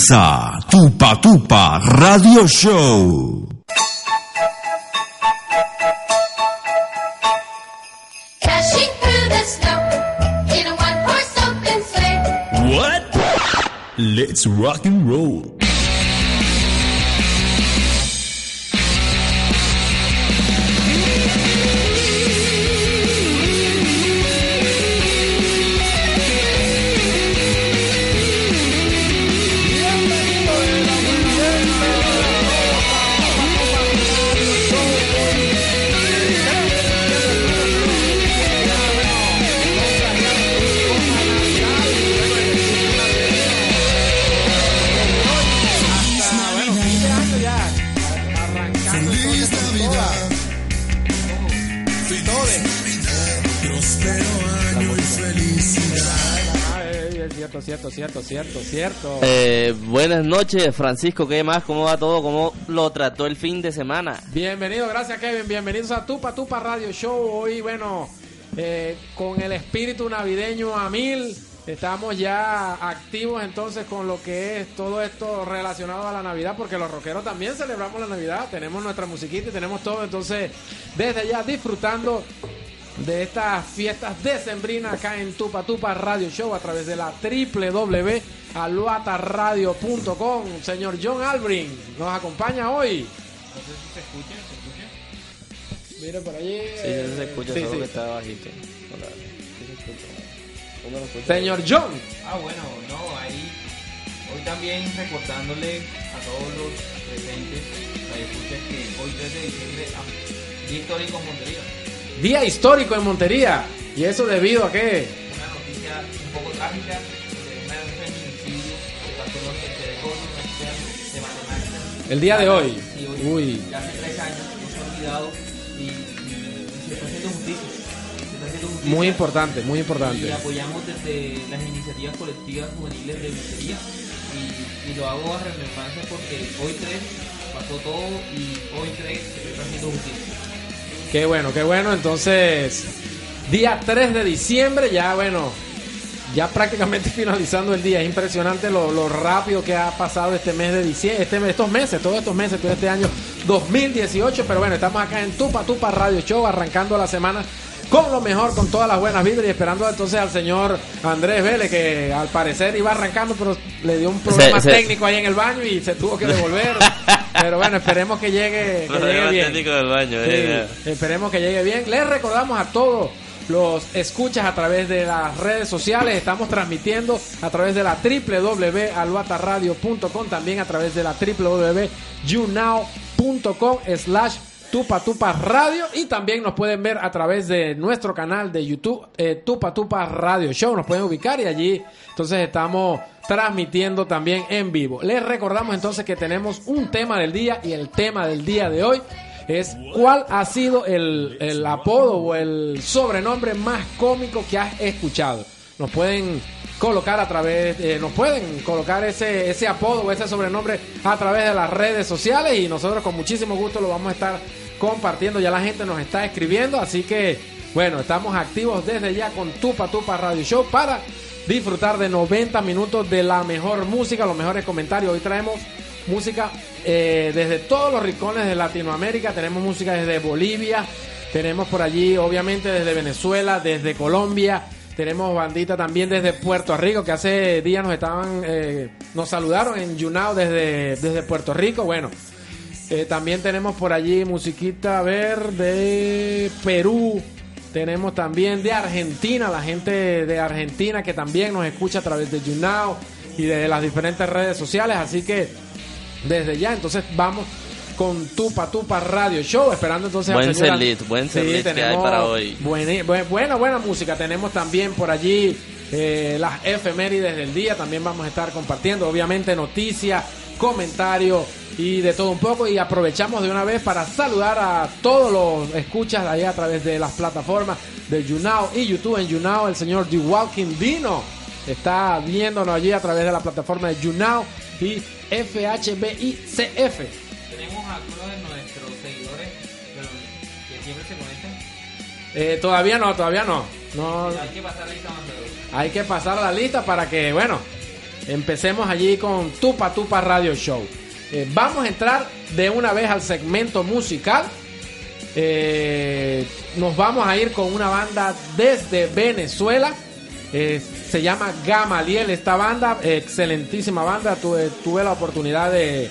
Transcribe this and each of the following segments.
comienza Tupa Tupa Radio Show. Crashing through the snow in a one-horse open sleigh. What? Let's rock and roll. Cierto, cierto, cierto, cierto. Eh, buenas noches, Francisco. ¿Qué más? ¿Cómo va todo? ¿Cómo lo trató el fin de semana? Bienvenido, gracias Kevin. Bienvenidos a Tupa Tupa Radio Show. Hoy, bueno, eh, con el espíritu navideño a mil. Estamos ya activos entonces con lo que es todo esto relacionado a la Navidad, porque los rockeros también celebramos la Navidad, tenemos nuestra musiquita y tenemos todo, entonces desde ya disfrutando de estas fiestas decembrinas acá en Tupa Tupa Radio Show a través de la www.aluataradio.com. Señor John Albrin nos acompaña hoy. Por allí. Sí, sí, se escucha, Sí, solo sí. que está bajito. Hola, sí se escucha. Uno lo escucha. Señor John. Ah, bueno, no, ahí hoy también recordándole a todos los presentes, a escuchas que hoy 3 de diciembre, ah, histórico en Montería. Día histórico en Montería. ¿Y eso debido a qué? Una noticia un poco trágica de una- un feminicidio que pasó en los telecom, de matemáticas. El día de hoy. Sí, hoy, Uy. ya hace tres años, no se ha olvidado y, y se está haciendo justicia. Se está haciendo justicia. Muy importante, muy Y importante. apoyamos desde las iniciativas colectivas juveniles de Montería. Y, y lo hago a remembranza porque hoy 3 pasó todo y hoy 3 se está haciendo justicia. Qué bueno, qué bueno. Entonces, día 3 de diciembre, ya bueno, ya prácticamente finalizando el día. Es impresionante lo, rápido que ha pasado este mes de diciembre, este, estos meses, todos estos meses, todo este año 2018. Pero bueno, estamos acá en Tupa Tupa Radio Show, arrancando la semana con lo mejor, con todas las buenas vibras y esperando entonces al señor Andrés Vélez, que al parecer iba arrancando, pero le dio un problema Se- se- técnico ahí en el baño y se tuvo que devolver. pero bueno, esperemos que llegue, que llegue bien. técnico del baño. Sí, eh, esperemos que llegue bien. Les recordamos a todos los escuchas a través de las redes sociales. Estamos transmitiendo a través de la www.albataradio.com, también a través de la www.younow.com slash Tupa Tupa Radio y también nos pueden ver a través de nuestro canal de YouTube eh, Tupa Tupa Radio Show, nos pueden ubicar y allí entonces estamos transmitiendo también en vivo. Les recordamos entonces que tenemos un tema del día y el tema del día de hoy es cuál ha sido el, el apodo o el sobrenombre más cómico que has escuchado. Nos pueden colocar a través, eh, nos pueden colocar ese, ese apodo o ese sobrenombre a través de las redes sociales y nosotros con muchísimo gusto lo vamos a estar compartiendo. Ya la gente nos está escribiendo, así que bueno, estamos activos desde ya con Tupa Tupa Radio Show para disfrutar de 90 minutos de la mejor música, los mejores comentarios. Hoy traemos música eh, desde todos los rincones de Latinoamérica. Tenemos música desde Bolivia, tenemos por allí, obviamente, desde Venezuela, desde Colombia. Tenemos bandita también desde Puerto Rico, que hace días nos estaban, eh, nos saludaron en Yunao desde, desde Puerto Rico. Bueno, eh, también tenemos por allí musiquita a ver de Perú. Tenemos también de Argentina, la gente de Argentina que también nos escucha a través de YouNow y de las diferentes redes sociales. Así que desde ya, entonces vamos con Tupa Tupa Radio Show, esperando entonces Buen al señor- setlist, buen setlist que hay para hoy. buena, bu- buena, buena música. Tenemos también por allí eh, las efemérides del día, también vamos a estar compartiendo, obviamente noticias, comentarios y de todo un poco. Y aprovechamos de una vez para saludar a todos los escuchas ahí a través de las plataformas de YouNow y YouTube. En YouNow el señor The Walking Dino está viéndonos allí a través de la plataforma de YouNow y FHBICF. Tenemos a algunos de nuestros seguidores que siempre se conectan. Eh, todavía no, todavía no. No, Hay que pasar lista más hay que pasar la lista para que, bueno, empecemos allí con Tupa Tupa Radio Show. Eh, vamos a entrar de una vez al segmento musical. Eh, nos vamos a ir con una banda desde Venezuela. Eh, se llama Gamaliel esta banda, excelentísima banda. Tuve, tuve la oportunidad de,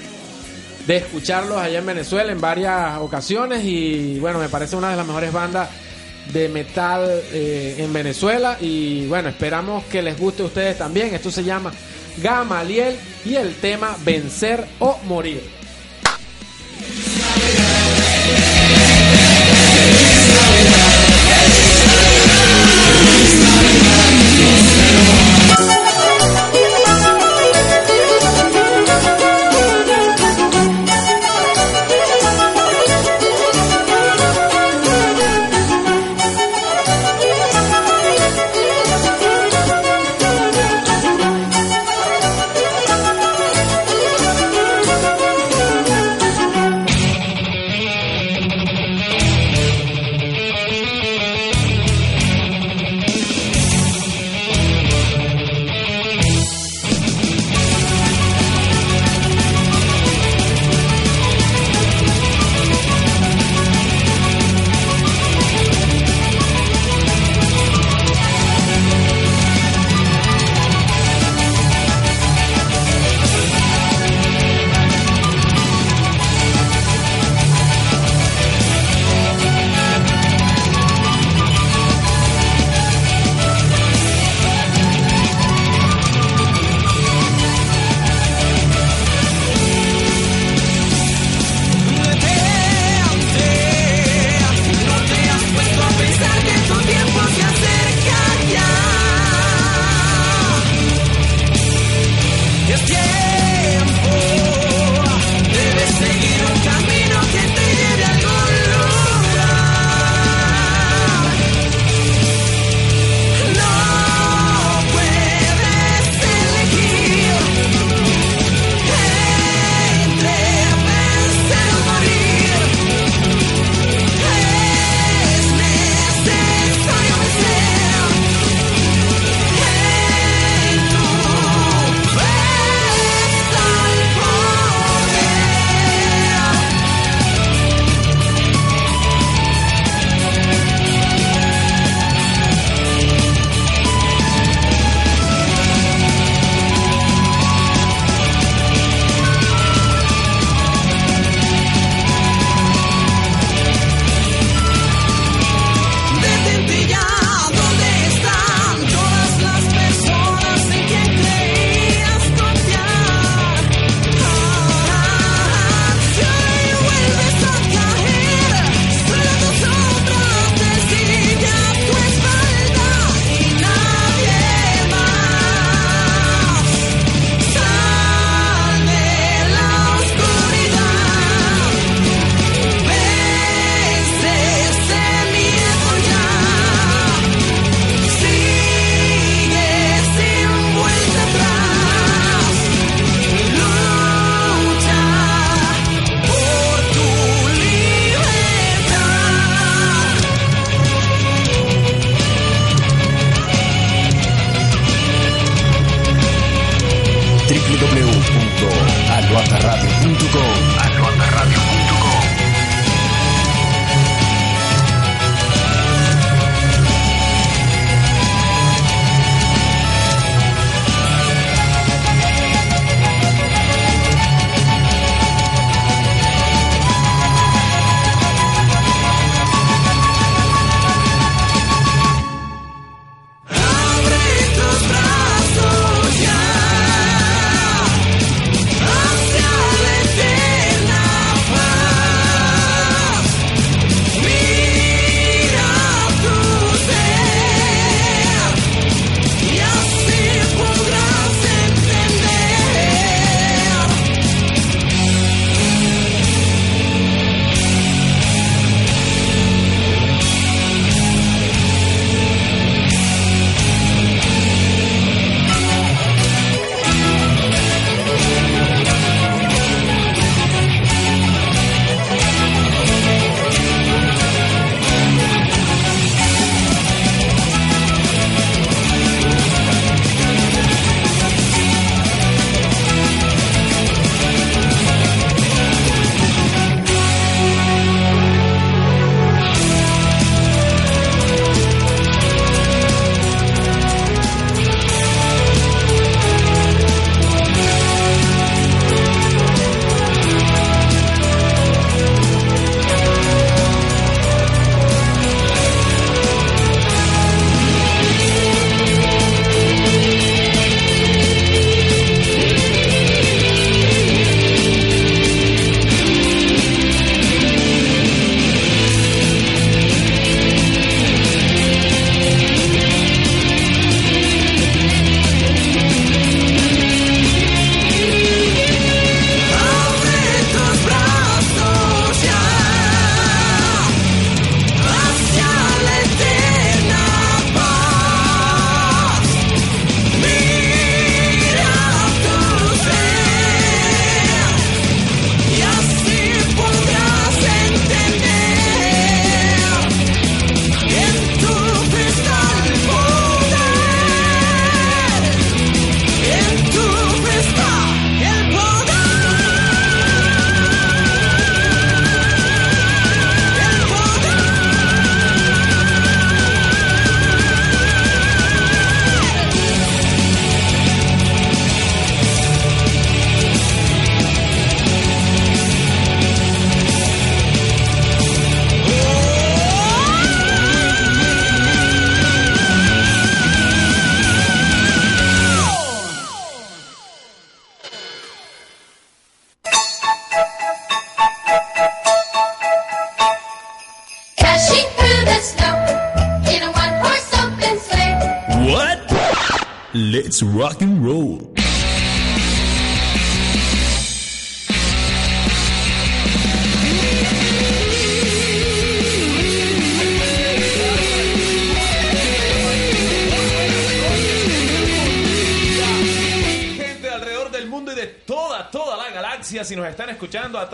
de escucharlos allá en Venezuela en varias ocasiones y bueno, me parece una de las mejores bandas de metal eh, en Venezuela y bueno, esperamos que les guste a ustedes también. Esto se llama Gamaliel y el tema Vencer o Morir.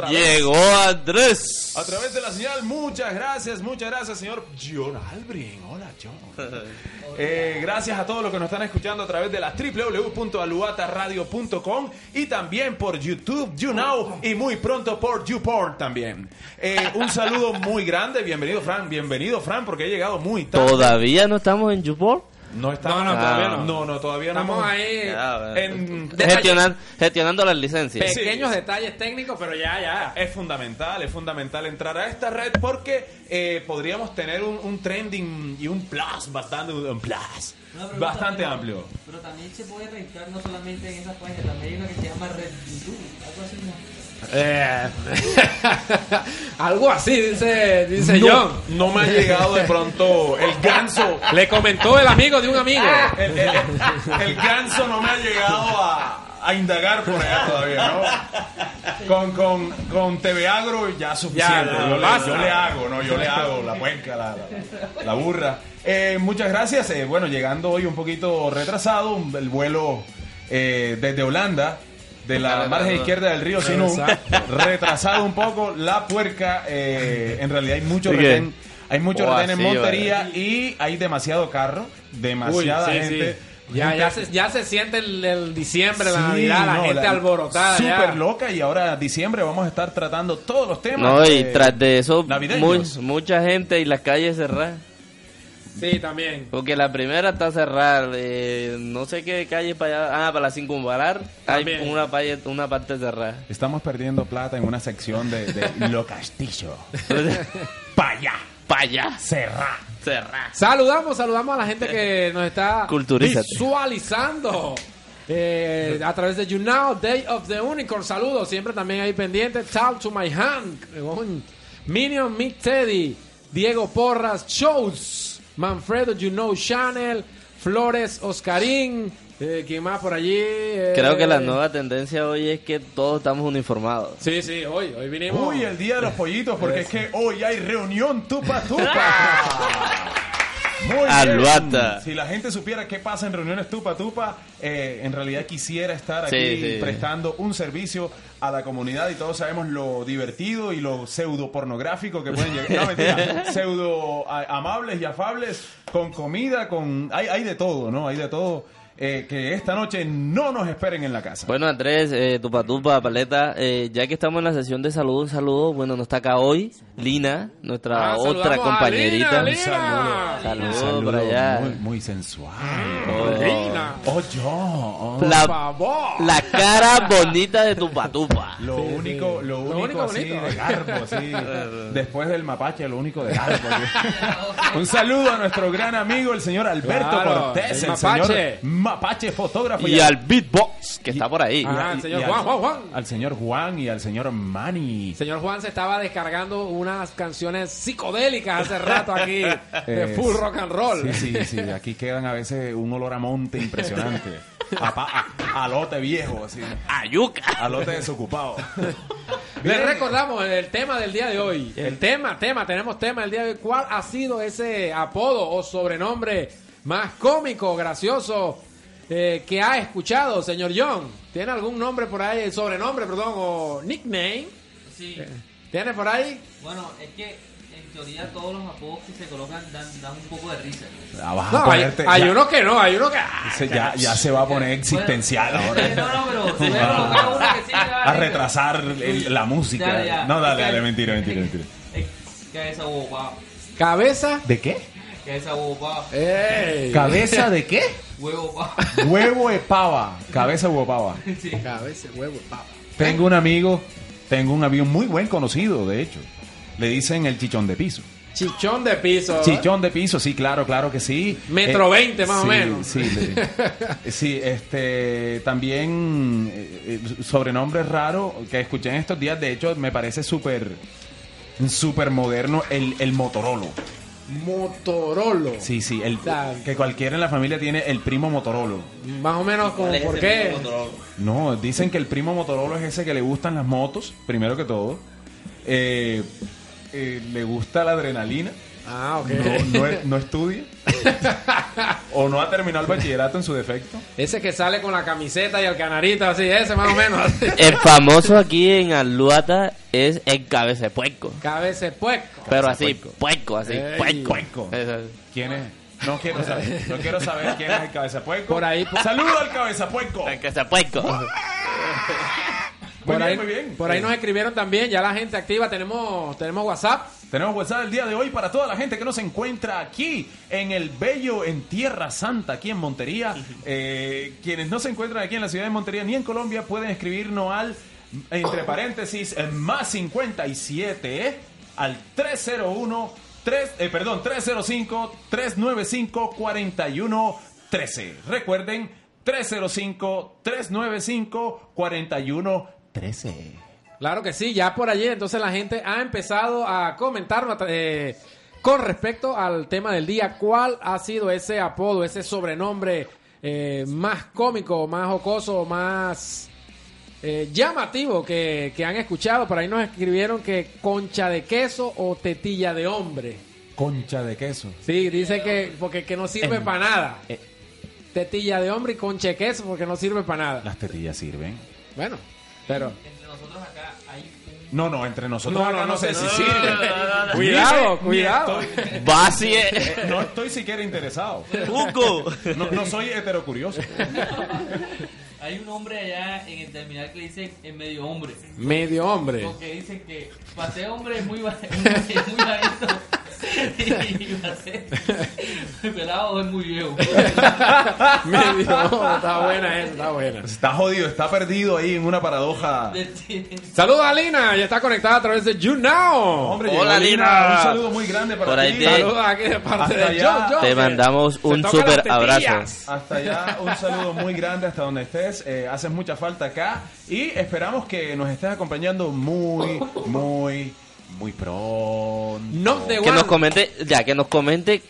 Llegó Andrés. a través de la señal, muchas gracias, muchas gracias, señor John Albrin. Hola, John. Eh, gracias a todos los que nos están escuchando a través de la www.aluataradio.com y también por YouTube, YouNow y muy pronto por YouPorn también. Eh, un saludo muy grande, bienvenido Fran, bienvenido Fran, porque he llegado muy tarde. Todavía no estamos en YouPorn. No estamos, No, no, todavía no. No, no, todavía no. Estamos ahí. Bueno. En, Gestionan- gestionando las licencias. Pequeños detalles técnicos, pero ya, ya. Es fundamental, es fundamental entrar a esta red porque eh, podríamos tener un, un trending y un plus bastante, un plus bastante pero- amplio. Pero también se puede registrar no solamente en esas páginas, también hay una que se llama Red YouTube, algo así. ¿no? Eh, algo así, dice, dice no, John. no me ha llegado de pronto el ganso. Le comentó el amigo de un amigo. El, el- el ganso no me ha llegado a, a indagar por allá todavía, ¿no? Con, con, con TV Agro ya suficiente. Ya, yo, le, yo le hago, ¿no? Yo le hago la cuenca, la, la, la burra. Eh, muchas gracias. Eh, bueno, llegando hoy un poquito retrasado, el vuelo eh, desde Holanda. De la margen izquierda del río Sinú, retrasado un poco la puerca. eh, en realidad hay mucho retén, hay mucho Oh, retén en Montería y hay demasiado carro, demasiada Uy, sí, gente. sí. Ya, ya, se, ya se siente el, el diciembre, la Sí, Navidad, la no, gente alborotada. Súper loca y ahora diciembre vamos a estar tratando todos los temas. No, y tras de eso, mu- mucha gente y las calles cerradas. Sí, también. Porque la primera está cerrada. eh, no sé qué calle para allá. Ah, para la circunvalar. Hay una, palle- una parte cerrada. Estamos perdiendo plata en una sección de, de Lo Castillo. Pa' allá, para allá. cerrá. Cerrada. Saludamos, saludamos a la gente que nos está visualizando. eh, a través de YouNow, Day of the Unicorn. Saludos, siempre también ahí pendiente. Talk to my hand. con Minion Meet Teddy. Diego Porras, Shows. Manfredo You Know Channel. Flores Oscarín. Eh, ¿Quién más por allí? Eh, Creo que la nueva tendencia hoy es que todos estamos uniformados. Sí, sí, hoy, hoy vinimos. Uy, el día de los pollitos, porque es que hoy hay reunión tupa tupa. Muy. Aluata. Si la gente supiera qué pasa en reuniones tupa tupa, eh, en realidad quisiera estar aquí sí. prestando un servicio a la comunidad y todos sabemos lo divertido y lo pseudo pornográfico que pueden llegar. No, mentira. pseudo amables y afables con comida, con hay, hay de todo, ¿no? Hay de todo. Eh, que esta noche no nos esperen en la casa. Bueno, Andrés, eh, tupa tupa, paleta, eh, ya que estamos en la sesión de salud, un saludo. Bueno, no está acá hoy Lina, nuestra Ah, otra compañerita. Lina, Lina. Por allá. Muy, muy sensual. Oh. Lina. Oh, yo. Por La, favor. la cara bonita de tupa tupa. Lo único, lo único, único así bonito. de garbo, así. Después del mapache, lo único de garbo. Un saludo a nuestro gran amigo, el señor Alberto Claro, Cortés, el el, señor mapache. fotógrafo. Y al beatbox, que está por ahí. Ah, el señor y Juan, Juan, Juan. Al señor Juan y al señor Manny. Señor Juan se estaba descargando unas canciones psicodélicas hace rato aquí de full rock and roll. Sí, sí, sí. Aquí quedan a veces un olor a monte impresionante. A, a- a lote viejo, así. Ayuca. A lote desocupado. Les recordamos el tema del día de hoy. El tema, tema, tenemos tema del día de hoy. ¿Cuál ha sido ese apodo o sobrenombre más cómico, gracioso eh, que ha escuchado, señor John? ¿Tiene algún nombre por ahí, sobrenombre, perdón, o nickname? Sí. ¿Tiene por ahí? Bueno, es que en teoría todos los apodos que se colocan dan, dan un poco de risa. Ah, vas a No, hay, ponerte- hay ya- uno que no, hay uno que... ah, se- ya, ya se va a poner existencial Bueno, ahora. No, no, pero se voy a colocar una que sí me va A retrasar el- la música. Ya. No, dale, dale, mentira, mentira, mentira. Cabeza pavo. Cabeza. ¿De qué? Cabeza. ¡Ey! ¿Cabeza de qué? Huevo pavo. Huevo de pava. Cabeza de huevo de pava. Cabeza, huevo, papa. Tengo un amigo, tengo un amigo muy buen conocido, de hecho. Le dicen el chichón de piso. Chichón de piso. ¿eh? Chichón de piso, sí, claro, claro que sí. Metro Eh, 20 más o sí, menos. Sí, le- sí, este, también eh, eh, sobrenombre raro que escuché en estos días, de hecho me parece súper, súper moderno, el, el Motorolo. Motorolo. Sí, sí, el, sea, que cualquiera en la familia tiene el primo Motorolo. Más o menos como ¿Cuál es por qué. No, dicen que el primo Motorola es ese que le gustan las motos, primero que todo. Eh, eh, le gusta la adrenalina. Ah, ok. No, no, no estudia. o no ha terminado el bachillerato en su defecto. Ese que sale con la camiseta y el canarito así, ese más o menos. El famoso aquí en Aluata es el cabeza. Cabeza de puerco. Pero así, puerco, así, Ey. puerco. Puerco. Eso. ¿Quién es? No quiero saber. No quiero saber quién es el cabezapueco. Por ahí, por- Saludo al cabezapueco. El cabeza de puerco. Muy por bien, ahí, muy bien. por ahí Eh, nos escribieron también, ya la gente activa, tenemos, tenemos WhatsApp. Tenemos WhatsApp el día de hoy para toda la gente que nos encuentra aquí en el Bello, en Tierra Santa, aquí en Montería. Eh, quienes no se encuentran aquí en la ciudad de Montería ni en Colombia pueden escribirnos al, entre paréntesis, el más 57, eh, al 301, 3, eh, perdón, 305, 395, 41, 13. Recuerden, 305, 395, 41, 13. Claro que sí, ya por allí entonces la gente ha empezado a comentar eh, con respecto al tema del día, cuál ha sido ese apodo, ese sobrenombre eh, más cómico, más jocoso, más eh, llamativo que, que han escuchado. Por ahí nos escribieron que concha de queso o tetilla de hombre. Concha de queso. Sí, dice que porque que no sirve para nada. eh. Tetilla de hombre y concha de queso porque no sirve para nada. Las tetillas sirven. Bueno, pero Entre nosotros acá hay No, no, entre nosotros No, acá no, no, sé si sirve. Cuidado, cuidado. estoy- Vacie. no estoy siquiera interesado. Hugo. No, no soy heterocurioso. Hay un hombre allá en el terminal que le dicen en medio hombre. Medio hombre. Porque dicen que para ser hombre es muy, ba- es muy ser pelado es muy viejo. Medio. Está buena esa, está buena. Está jodido, está perdido ahí en una paradoja. Saludos a Lina, ya está conectada a través de You Now. Hombre, Hola, Lina. Un saludo muy grande para Por ahí ti. te- Saludos aquí de parte Hasta de allá. John John, Te mandamos un super abrazo. Hasta allá, un saludo muy grande hasta donde estés. Eh, haces mucha falta acá. Y esperamos que nos estés acompañando muy, muy, muy pronto. The Que nos comente, ya, que nos comente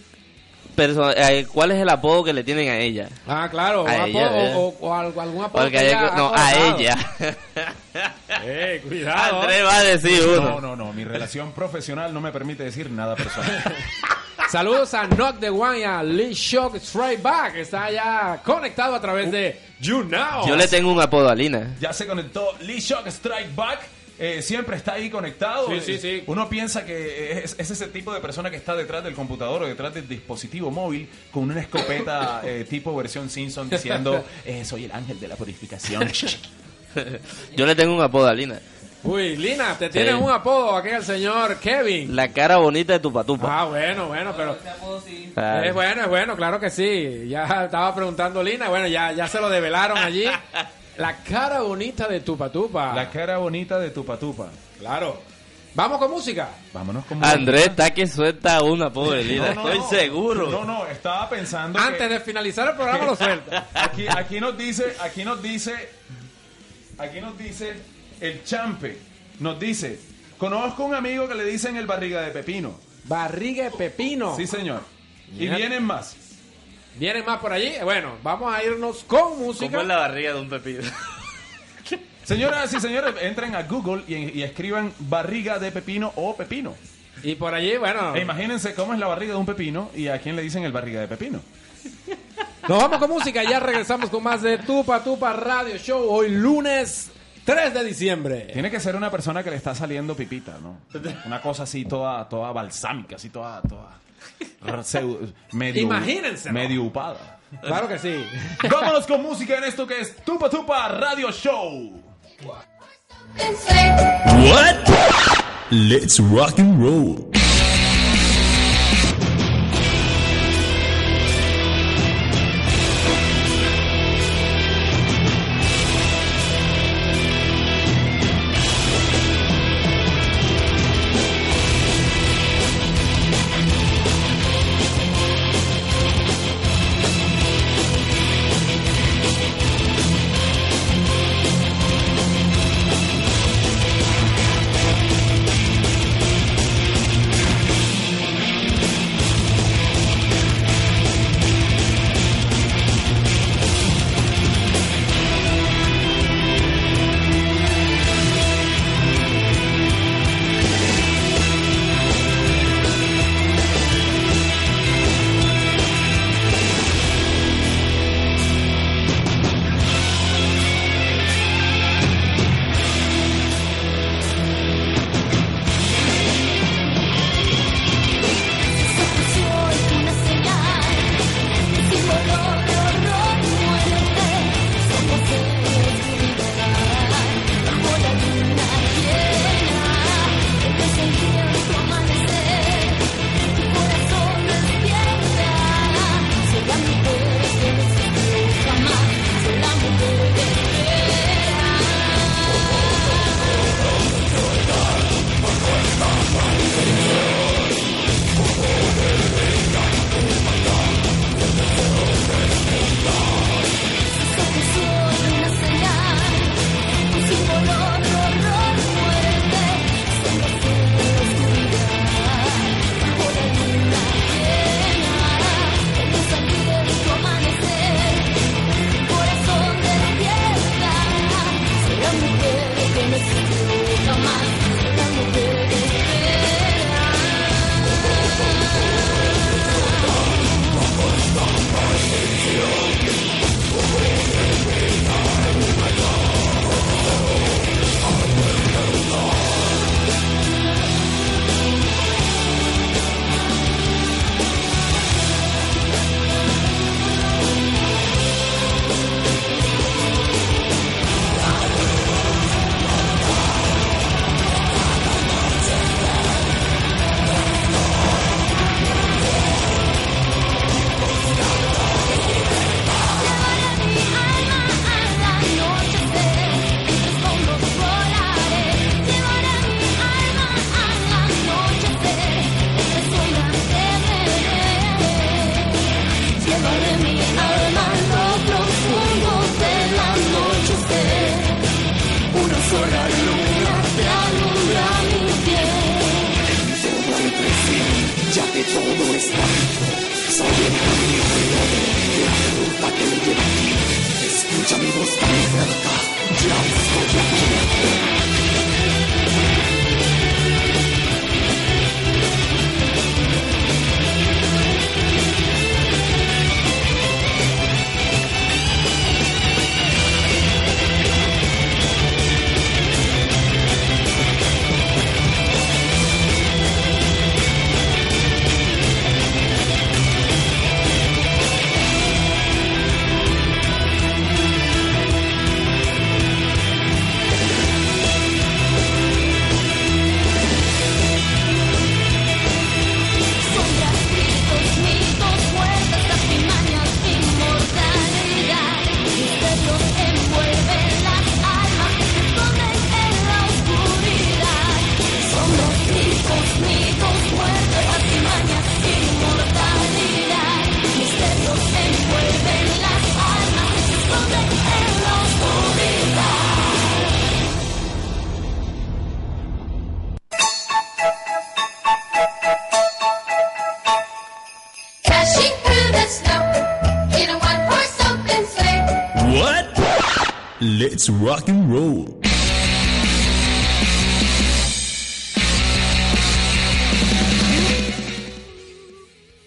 eh, cuál es el apodo que le tienen a ella. Ah, claro. A apodo, ella, o, o algo- algún apodo. Porque que hay ella que- ha no, a ella. Eh, cuidado. Andrés va a decir No, uno. no, no. Mi relación profesional no me permite decir nada personal. Saludos a Knock the One y a Lee Shock Straight Back. que Está ya conectado a través de You Now. Yo le tengo un apodo a Lina. Ya se conectó Lee Shock Strike Back. Eh, siempre está ahí conectado. Sí, sí, Eh, sí. Uno piensa que es, es ese tipo de persona que está detrás del computador o detrás del dispositivo móvil con una escopeta eh, tipo versión Simpson diciendo eh, soy el ángel de la purificación. Yo le tengo un apodo a Lina. Uy, Lina, te tienes un apodo aquí el señor Kevin. La cara bonita de tu patupa. Ah, bueno, bueno, pero es bueno, es bueno, claro que sí. Ya estaba preguntando Lina, bueno, ya, ya se lo develaron allí. La cara bonita de Tupa Tupa. la cara bonita de tu patupa. Claro. Vamos con música. Vámonos con Andrés está que suelta un apodo de Lina. No, no, Estoy no. seguro. No, no, estaba pensando Antes que de finalizar el programa lo suelta. aquí, aquí nos dice, aquí nos dice, aquí nos dice el champe, nos dice, conozco un amigo que le dicen el barriga de pepino. Barriga de pepino. Sí, señor. Y vienen más. ¿Vienen más por allí? Bueno, vamos a irnos con música. ¿Cómo es la barriga de un pepino? Señoras y señores, entren a Google y, y escriban barriga de pepino o pepino. Y por allí, bueno, E imagínense cómo es la barriga de un pepino y a quién le dicen el barriga de pepino. nos vamos con música. Ya regresamos con más de Tupa Tupa Radio Show. Hoy lunes 3 de diciembre. Tiene que ser una persona que le está saliendo pipita, ¿no? Una cosa así toda, toda balsámica, así toda, toda medio, Imagínenselo. medio upada. Claro que sí. Vámonos con música en esto que es Tupa Tupa Radio Show. What? Let's rock and roll. Let's rock and roll.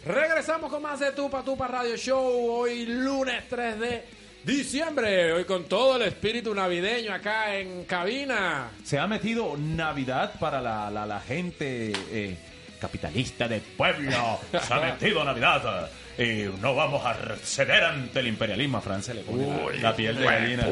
Regresamos con más de Tupa Tupa Radio Show. Hoy lunes 3 de diciembre. Hoy con todo el espíritu navideño acá en cabina. Se ha metido Navidad para la, la- la gente eh, capitalista del pueblo. Se ha metido Navidad. Y no vamos a ceder ante el imperialismo francés. Le pone la, la piel de gallina.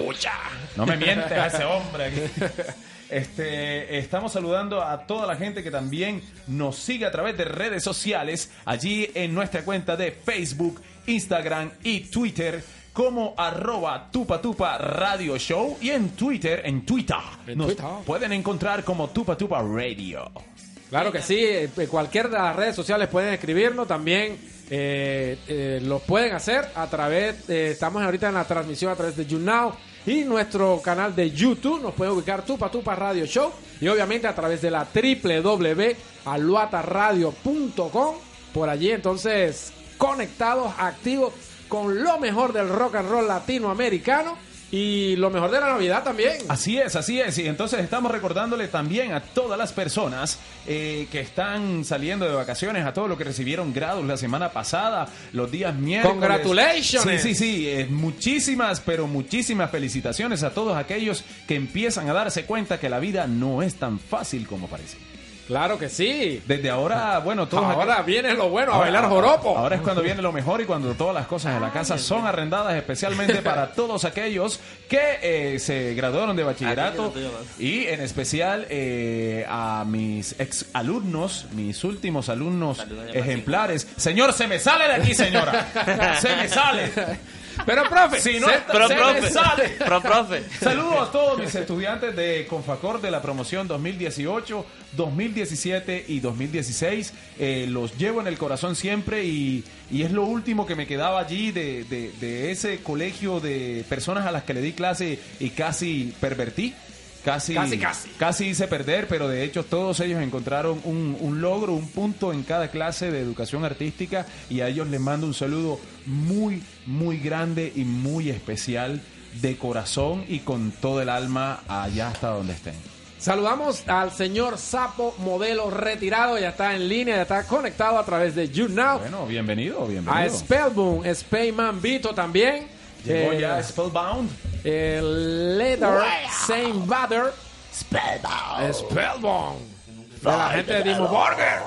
No me mientes a ese hombre. aquí. Este, estamos saludando a toda la gente que también nos sigue a través de redes sociales, allí en nuestra cuenta de Facebook, Instagram y Twitter como arroba tupa tupa radio show y en Twitter, en Twitter, En nos Twitter. pueden encontrar como tupa tupa radio. Claro que sí, eh, cualquier de las redes sociales pueden escribirnos, también eh, eh, lo pueden hacer a través, eh, estamos ahorita en la transmisión a través de YouNow y nuestro canal de YouTube, nos pueden ubicar Tupa Tupa Radio Show y obviamente a través de la www.aluataradio.com, por allí entonces conectados, activos con lo mejor del rock and roll latinoamericano y lo mejor de la Navidad también. Así es, así es. Y entonces estamos recordándole también a todas las personas eh, que están saliendo de vacaciones, a todos los que recibieron grados la semana pasada, los días miércoles. Congratulations. Sí, sí, sí. eh, muchísimas, pero muchísimas felicitaciones a todos aquellos que empiezan a darse cuenta que la vida no es tan fácil como parece. Claro que sí. Desde ahora, bueno, todos Ahora viene lo bueno, a bailar joropo. Ahora es cuando viene lo mejor y cuando todas las cosas en la casa son arrendadas especialmente para todos aquellos que eh, se graduaron de bachillerato y en especial eh, a mis ex alumnos, mis últimos alumnos ejemplares. Señor, se me sale de aquí, señora. se me sale. Pero, profe, Si no, se- está- Pro se me profe. sale. Pro profe. Saludos a todos mis estudiantes de Confacor de la promoción 2018, 2017 y 2016. Eh, los llevo en el corazón siempre y, y es lo último que me quedaba allí de, de- de ese colegio de personas a las que le di clase y casi pervertí. Casi, Casi, casi. casi hice perder, pero de hecho todos ellos encontraron un, un logro, un punto en cada clase de educación artística y a ellos les mando un saludo muy, muy grande y muy especial de corazón y con todo el alma allá hasta donde estén. Saludamos al señor Sapo, modelo retirado, ya está en línea, ya está conectado a través de YouNow. Bueno, bienvenido, a bienvenido. Spellboom, Spayman Vito también. Llegó Eh, ya Spellbound. El Leather Saint Butter. Spellbound. Spellbound. De la gente de Dimo Burger.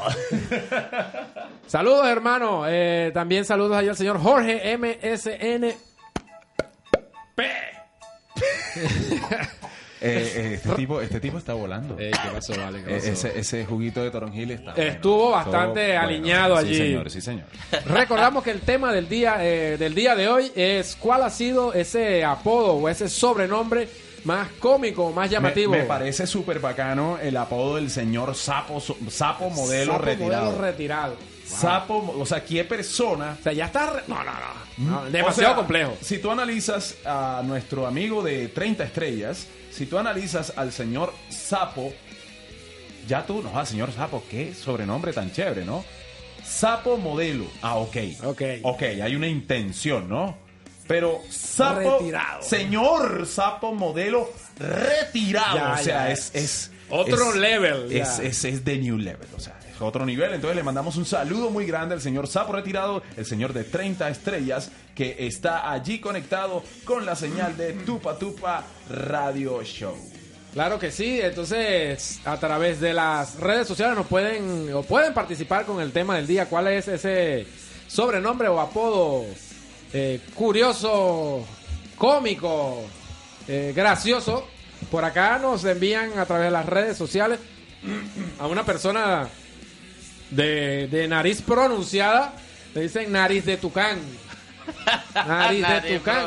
saludos, hermano. Eh, también saludos allá al señor Jorge MSN. Eh, eh, este, tipo, este tipo está volando. ¿qué pasó, vale? Eh, ese, ese juguito de toronjil está Estuvo bueno. bastante Estuvo alineado Sí, allí. señor, sí, señor. Recordamos que el tema del día, eh, del día de hoy es cuál ha sido ese apodo o ese sobrenombre más cómico, más llamativo. Me, me parece súper bacano el apodo del señor Sapo, Sapo modelo Sapo retirado. modelo retirado. Sapo, o sea, ¿qué persona? O sea, ya está... re- No, no, no. No, O demasiado sea, complejo. Si tú analizas a nuestro amigo de 30 estrellas, si tú analizas al señor Sapo, ya tú, no, ah, señor Sapo, qué sobrenombre tan chévere, ¿no? Sapo modelo. Ah, ok. Ok. Ok, hay una intención, ¿no? pero Sapo, Retirado. señor Sapo modelo retirado. Ya, o sea, ya. es, es Otro es- level. Es, es, es de new level, o sea, otro nivel. Entonces le mandamos un saludo muy grande al señor Sapo retirado, el señor de 30 estrellas, que está allí conectado con la señal de Tupa Tupa Radio Show. Claro que sí, entonces a través de las redes sociales nos pueden o pueden participar con el tema del día. ¿Cuál es ese sobrenombre o apodo eh, curioso, cómico, eh, gracioso? Por acá nos envían a través de las redes sociales a una persona de, de nariz pronunciada. Le dicen nariz de tucán. Nariz de tucán.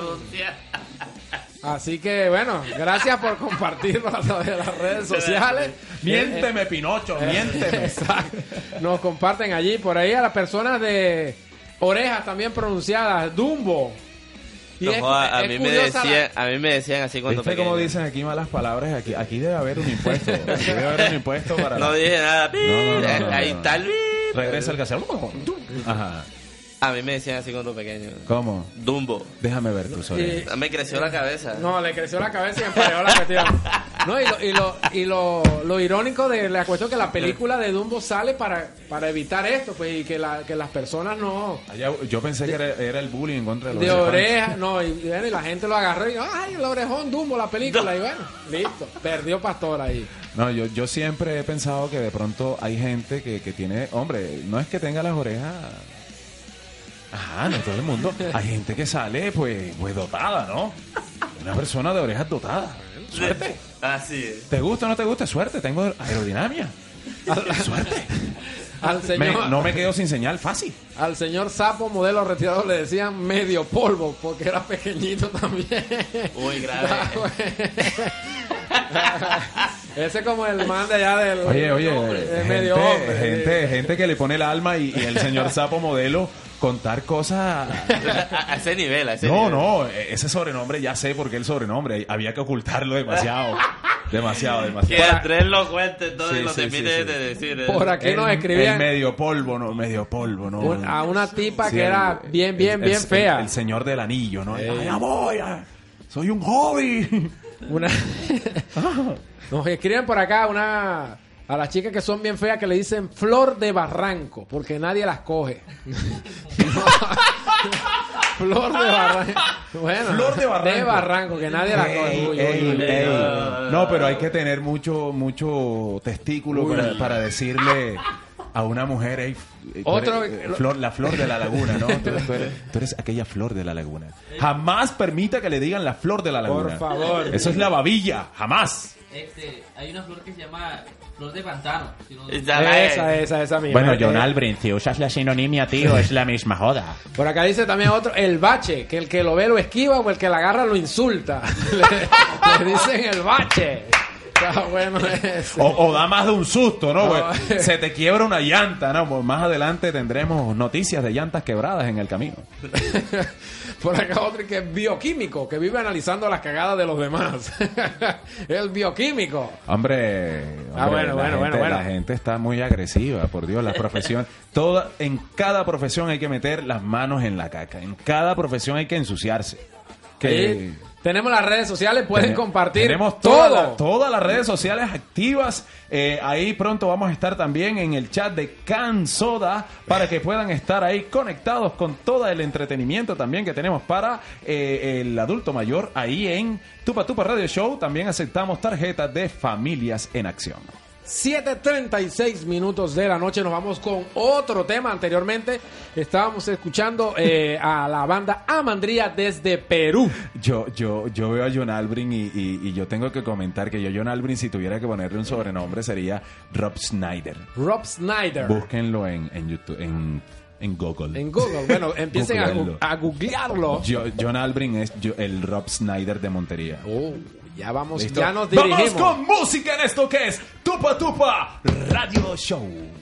Así que bueno, gracias por compartirlo a través de las redes sociales. Miénteme, Pinocho, miénteme. Exacto. Nos comparten allí, por ahí a las personas de orejas también pronunciadas, Dumbo. Y No es- joda, a, es mí me la- decían, a mí me decían así cuando ¿Viste cómo pequeño. dicen aquí malas palabras? Aquí, aquí debe haber un impuesto. Aquí debe haber un impuesto para... No dije nada. No, no, no, no, Ahí no. está el bip. Regresa el casero. Ajá. A mí me decían así cuando pequeño. ¿Cómo? Dumbo. Déjame ver tus orejas. Me creció la cabeza. no, le creció la cabeza y empareó la cuestión. No, y, lo, y, lo, y lo, lo irónico de la cuestión que la película de Dumbo sale para, para evitar esto, pues, y que, la, que las personas no... Allá- yo pensé que era, era el bullying en contra de los De orejas, no, y, bueno, y la gente lo agarró y ¡ay, el orejón Dumbo, la película! Y bueno, listo, perdió Pastor ahí. No, yo, yo siempre he pensado que de pronto hay gente que, que tiene, hombre, no es que tenga las orejas. Ajá, no todo el mundo. Hay gente que sale, pues, pues dotada, ¿no? Una persona de orejas dotada. Suerte. Así es. ¿Te gusta o no te gusta? Suerte. Tengo aerodinámica. Suerte. Al Me- señor, no me quedo sin señal fácil. al señor Sapo, modelo retirado, le decían medio polvo, porque era pequeñito también. Uy, grave. Ese como el man de allá del... Oye, oye, de gente, medio hombre. gente, gente que le pone el alma y, y el señor Sapo modelo contar cosas. A, a ese nivel, a ese No, nivel. no, ese sobrenombre ya sé por qué el sobrenombre. Había que ocultarlo demasiado. demasiado, Que demasiado. Andrés lo cuente todo Sí, y lo sí, termine sí, sí. de decir. ¿eh? Por aquí nos El- escribían el medio polvo, no, medio polvo, no. un- a una tipa Sí, que el- era bien, bien, el- bien el- fea. El, señor del anillo, ¿no? Ay, ya voy, soy un hobby. Una... Nos escriben por acá una a las chicas que son bien feas que le dicen flor de barranco, porque nadie las coge. flor de barranco. Bueno, Flor de barranco. De barranco, que nadie las coge. Ey, Uy, ey, uy, uy. ey. No, pero hay que tener mucho, mucho testículo para, para decirle a una mujer, ey, tú Otro- eres, eh, flor, la flor de la laguna, ¿no? Tú, tú eres, tú eres aquella flor de la laguna. Jamás permita que le digan la flor de la laguna. Por favor. Eso es la babilla, jamás. Este, hay una flor que se llama flor de pantano. si no-. Esa, esa, esa misma. Eh, Albrin, si usas la sinonimia, tío, es la misma joda. Por acá dice también otro, el bache, que el que lo ve lo esquiva o el que la agarra lo insulta. le, le dicen el bache. Bueno. O, o da más de un susto, ¿no? No. Pues, se te quiebra una llanta, ¿no? Pues más adelante tendremos noticias de llantas quebradas en el camino. Por acá otro que es bioquímico, que vive analizando las cagadas de los demás. el bioquímico. Hombre, Ah, bueno, la bueno, gente, bueno, bueno. La gente está muy agresiva, por Dios, la profesión. toda, en cada profesión hay que meter las manos en la caca. En cada profesión hay que ensuciarse. Que tenemos las redes sociales, pueden compartir Tenemos toda todo. la- todas las redes sociales activas. Eh, ahí pronto vamos a estar también en el chat de Can Soda para que puedan estar ahí conectados con todo el entretenimiento también que tenemos para eh, el adulto mayor ahí en Tupa Tupa Radio Show. También aceptamos tarjetas de familias en acción. 7.36 minutos de la noche nos vamos con otro tema. Anteriormente estábamos escuchando eh, a la banda Amandría desde Perú. Yo, yo, yo veo a John Albrin y, y- y yo tengo que comentar que yo, John Albrin, si tuviera que ponerle un sobrenombre, sería Rob Snyder. Rob Snyder. Búsquenlo en, en YouTube, en, en Google. En Google. Bueno, empiecen a, a googlearlo. Yo- John Albrin es yo- el Rob Snyder de Montería. Oh, ya vamos, ¿Listo? ya nos Vamos dirigimos. con música en esto que es Tupa Tupa Radio Show.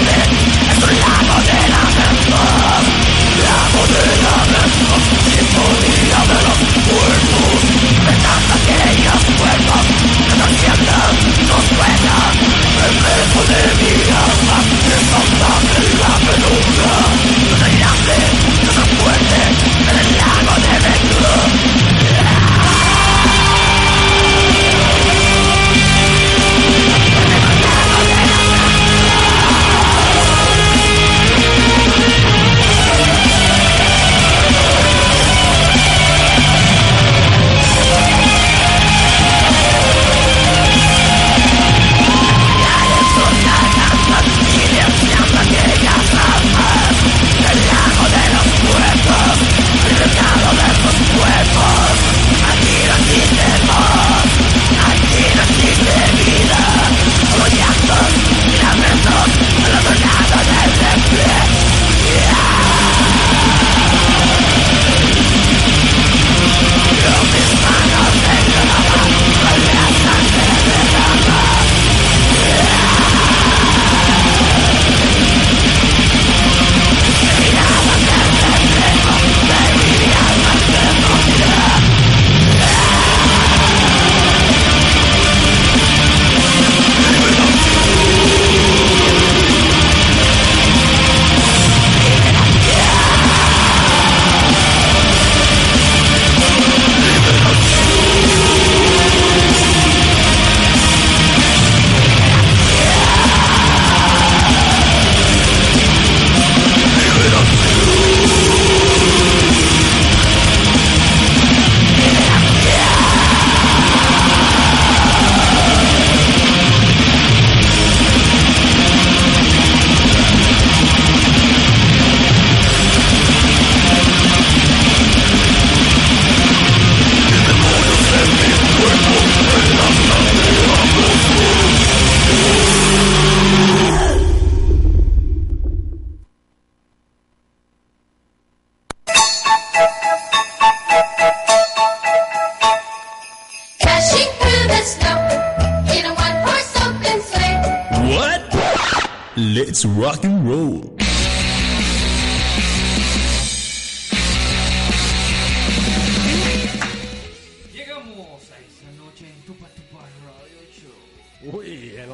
Enfermos de mi alma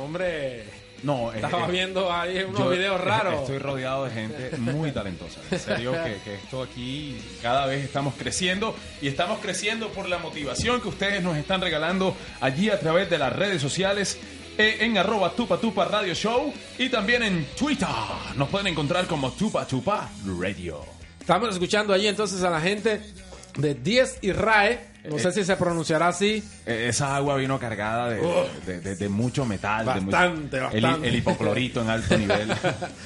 hombre No, estaba viendo ahí unos yo videos raros. Estoy rodeado de gente muy talentosa. En serio que, que esto aquí cada vez estamos creciendo y estamos creciendo por la motivación que ustedes nos están regalando allí a través de las redes sociales eh, en arroba tupa tupa radio show y también en Twitter. Nos pueden encontrar como tupa tupa radio. Estamos escuchando allí entonces a la gente de 10 y RAE. No sé si se pronunciará así. Eh, Esa agua vino cargada de, de- de- de mucho metal. de mu- Bastante, el- bastante. El, hipoclorito en alto nivel.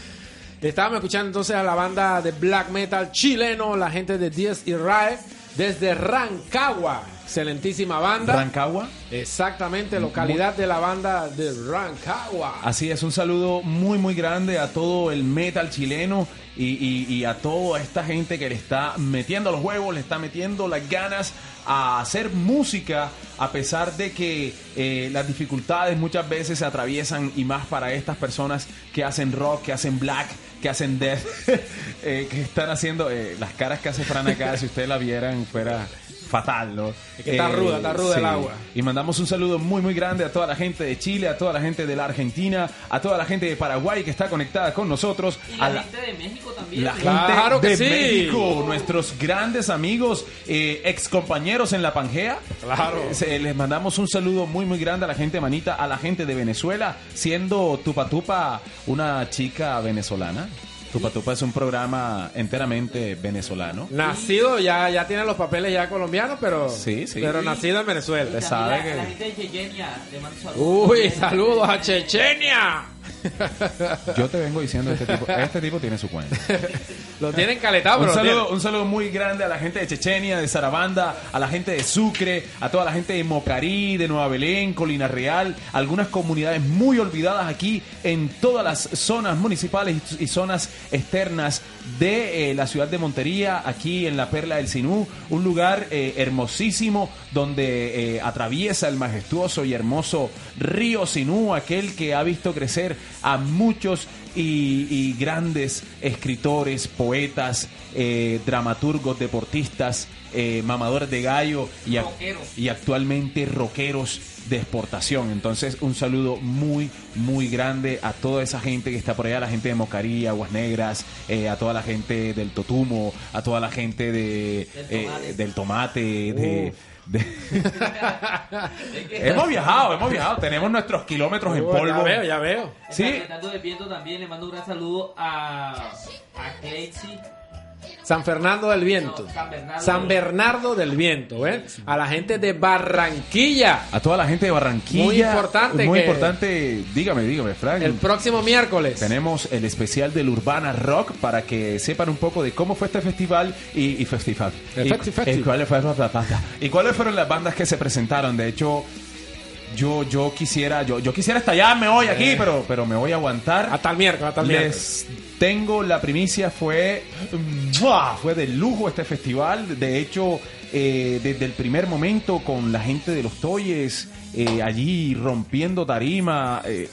Estábamos escuchando entonces a la banda de black metal chileno, la gente de 10 y RAE, desde Rancagua. Excelentísima banda. Rancagua. Exactamente, localidad de la banda de Rancagua. Así es, un saludo muy muy grande a todo el metal chileno y, y- y a toda esta gente que le está metiendo los huevos, le está metiendo las ganas a hacer música a pesar de que eh, las dificultades muchas veces se atraviesan y más para estas personas que hacen rock, que hacen black, que hacen death, eh, que están haciendo eh, las caras que hace Fran acá, si ustedes la vieran fuera fatal, ¿no? Es que está ruda, está ruda el agua. Y mandamos un saludo muy, muy grande a toda la gente de Chile, a toda la gente de la Argentina, a toda la gente de Paraguay que está conectada con nosotros. Y a la, gente de México también. la ¿no? gente Claro que de sí. México, nuestros grandes amigos, eh, ex compañeros en la Pangea. Claro. Eh, se- les mandamos un saludo muy, muy grande a la gente manita, a la gente de Venezuela, siendo Tupa Tupa una chica venezolana. Tupa Tupa es un programa enteramente venezolano. Nacido, ya, ya tiene los papeles ya colombianos, pero, Sí, sí. pero nacido en Venezuela. Usted También sabe la, que- la gente de Chechenia le mando saludos. Uy, saludos a Chechenia. Yo te vengo diciendo, este tipo, este tipo tiene su cuenta. Lo tienen caletado, Un saludo, tienen. un saludo muy grande a la gente de Chechenia, de Sarabanda, a la gente de Sucre, a toda la gente de Mocarí, de Nueva Belén, Colina Real, algunas comunidades muy olvidadas aquí en todas las zonas municipales y y zonas externas de eh, la ciudad de Montería, aquí en la Perla del Sinú, un lugar eh, hermosísimo donde eh, atraviesa el majestuoso y hermoso río Sinú, aquel que ha visto crecer a muchos y, y grandes escritores, poetas, eh, dramaturgos, deportistas, eh, mamadores de gallo y, y actualmente rockeros de exportación. Entonces, un saludo muy, muy grande a toda esa gente que está por allá, a la gente de Mocarí, Aguas Negras, eh, a toda la gente del Totumo, a toda la gente de, Del eh, tomate. del tomate, de- de- hemos viajado, hemos viajado, tenemos nuestros kilómetros en Uh, Ya polvo. veo, ya veo. Sí. Interpretando del viento también le mando un gran saludo a, a Casey. San Fernando del Viento. No, San Bernardo. San Bernardo del Viento, ¿ven? A la gente de Barranquilla. A toda la gente de Barranquilla. Muy importante Muy que- importante. Dígame, dígame, Frank. El próximo miércoles. Tenemos el especial del Urbana Rock para que sepan un poco de cómo fue este festival y, y festival. El y, festi- festi. y cuáles fueron las bandas. Y cuáles fueron las bandas que se presentaron. De hecho, yo, yo quisiera, yo, yo quisiera estallarme hoy aquí, pero, pero me voy a aguantar. Hasta el miércoles, hasta el miércoles. Les tengo la primicia, fue, ¡mua! fue de lujo este festival. De hecho, eh, desde el primer momento con la gente de los Toyes eh, allí rompiendo tarima. eh,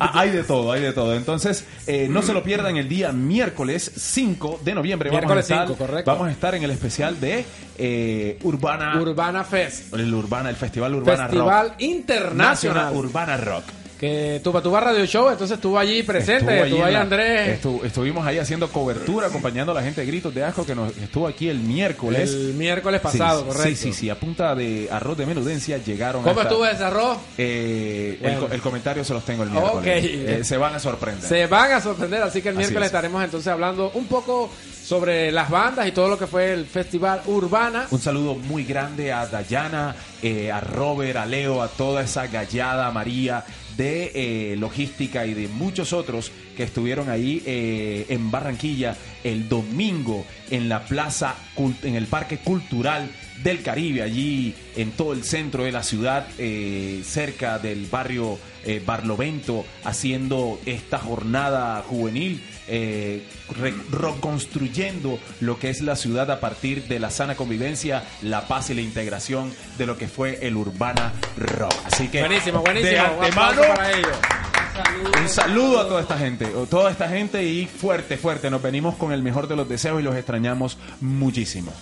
hay de todo, hay de todo. Entonces, eh, no se lo pierdan el día miércoles 5 de noviembre. Miércoles vamos, a estar, 5, correcto. vamos a estar en el especial de eh, Urbana, Urbana Fest. el Urbana, el Festival Urbana Festival Rock. Internacional. Urbana Rock. Que tu Tuba Radio Show, entonces estuvo allí presente. Estuvo Estuvo, allí ahí en la- Andrés. estu- estuvimos ahí haciendo cobertura, acompañando a la gente de Gritos de Asco que nos estuvo aquí el miércoles. El miércoles pasado, sí, correcto. Sí, sí, sí. A punta de arroz de menudencia llegaron ¿Cómo hasta- estuvo ese arroz? Eh, el, Bueno. co- el comentario se los tengo el miércoles. Eh, se van a sorprender. Se van a sorprender, así que el miércoles es. estaremos entonces hablando un poco sobre las bandas y todo lo que fue el Festival Urbana. Un saludo muy grande a Dayana, eh, a Robert, a Leo, a toda esa gallada María de eh, logística y de muchos otros que estuvieron ahí eh, en Barranquilla el domingo en la plaza, en el Parque Cultural del Caribe, allí en todo el centro de la ciudad, eh, cerca del barrio Barlovento, haciendo esta jornada juvenil, eh, re- reconstruyendo lo que es la ciudad a partir de la sana convivencia, la paz y la integración de lo que fue el Urbana Rock. Así que, Buenísimo, buenísimo. de Un antemano, aplauso para ellos. un saludo a toda esta gente, toda esta gente y fuerte, fuerte. Nos venimos con el mejor de los deseos y los extrañamos muchísimo.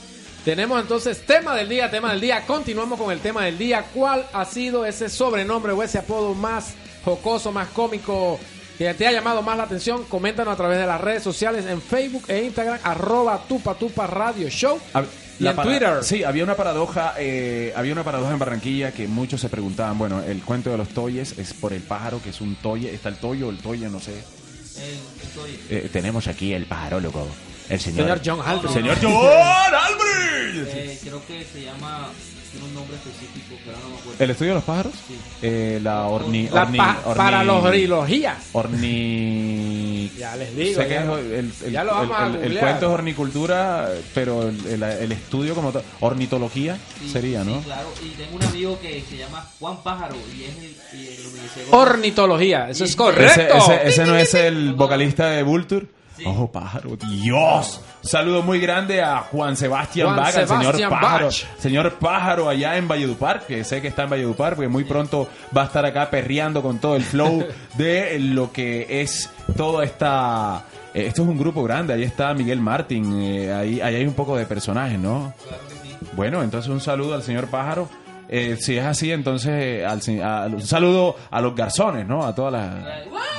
Tenemos entonces tema del día, tema del día. Continuamos con el tema del día. ¿Cuál ha sido ese sobrenombre o ese apodo más jocoso, más cómico que te ha llamado más la atención? Coméntanos a través de las redes sociales en Facebook e Instagram, arroba tupa tupa radio show. Hab- Y la en Twitter. Sí, había una paradoja, eh, había una paradoja en Barranquilla que muchos se preguntaban, bueno, el cuento de los toyes es por el pájaro que es un toye, está el toyo, el toye, no sé. El, estoy, Eh, tenemos aquí el pajarólogo, el señor, Señor John Aldridge. señor John Albridge. eh, creo que se llama, tiene un nombre específico, pero no me acuerdo. ¿El estudio de los pájaros? Sí. Eh, la orni, La orni- pa- orni- para los rilogías. Orni... Ya les digo. Sé que ya. es el, el- Ya lo vamos a el- el- el cuento es hornicultura, pero el, el- el estudio como tal, ornitología Sí, sería, sí, ¿no? claro, y tengo un amigo que se llama Juan Pájaro y es el, y el universidad- Ornitología, eso es Sí. correcto. Ese, ese- ese no es el vocalista de Vulture. Sí. Ojo, pájaro, Dios. Un saludo muy grande a Juan Sebastián Juan Vaga, el señor pájaro. Bach. Señor pájaro allá en Valledupar, que sé que está en Valledupar, porque muy pronto va a estar acá perreando con todo el flow de lo que es toda esta. eh, Esto es un grupo grande, ahí está Miguel Martín, eh, ahí, ahí hay un poco de personajes, ¿no? Claro que sí. Bueno, entonces un saludo al señor Pájaro. Eh, si es así, entonces eh, al a- un saludo a los garzones, ¿no? A toda la...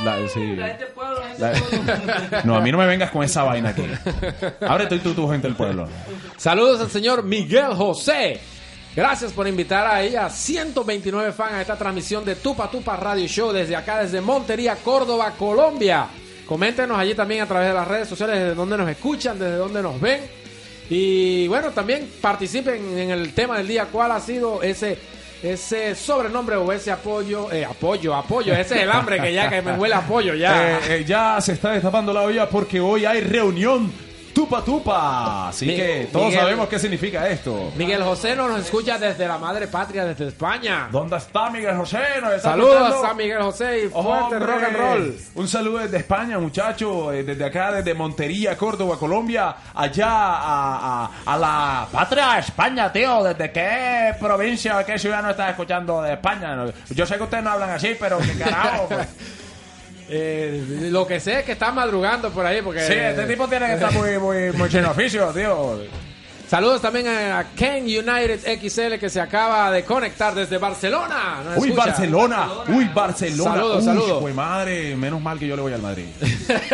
la- sí. La gente pueblo, la gente La-. No, a mí no me vengas con esa vaina aquí. Ahora tú y tú, tu gente del pueblo. Saludos al señor Miguel José. Gracias por invitar a ella, 129 fans, a esta transmisión de Tupa Tupa Radio Show desde acá, desde Montería, Córdoba, Colombia. Coméntenos allí también a través de las redes sociales desde donde nos escuchan, desde donde nos ven. Y bueno, también participen en el tema del día, cuál ha sido ese ese sobrenombre o ese apoyo, eh, apoyo, apoyo, ese es el hambre que ya que me huele apoyo ya. Eh, eh, ya se está destapando la olla porque hoy hay reunión tupa tupa. Así Mi- que todos Miguel- sabemos qué significa esto. Miguel José nos escucha desde la madre patria, desde España. ¿Dónde está Miguel José? ¿Nos está Saludos escuchando? a Miguel José y fuerte Hombre, rock and roll. Un saludo desde España, muchachos. eh, Desde acá, desde Montería, Córdoba, Colombia. Allá a, a- a la patria España, tío. ¿Desde qué provincia, qué ciudad no estás escuchando de España? No, Yo sé que ustedes no hablan así, pero qué carajo. pues. Eh, lo que sé es que está madrugando por ahí porque Sí, este tipo tiene que estar muy, muy, muy oficio, tío. Saludos también a Ken United XL que se acaba de conectar desde Barcelona. Uy. Barcelona. Uy, Barcelona. Saludos, Uy, saludos. Pues madre, menos mal que yo le voy al Madrid.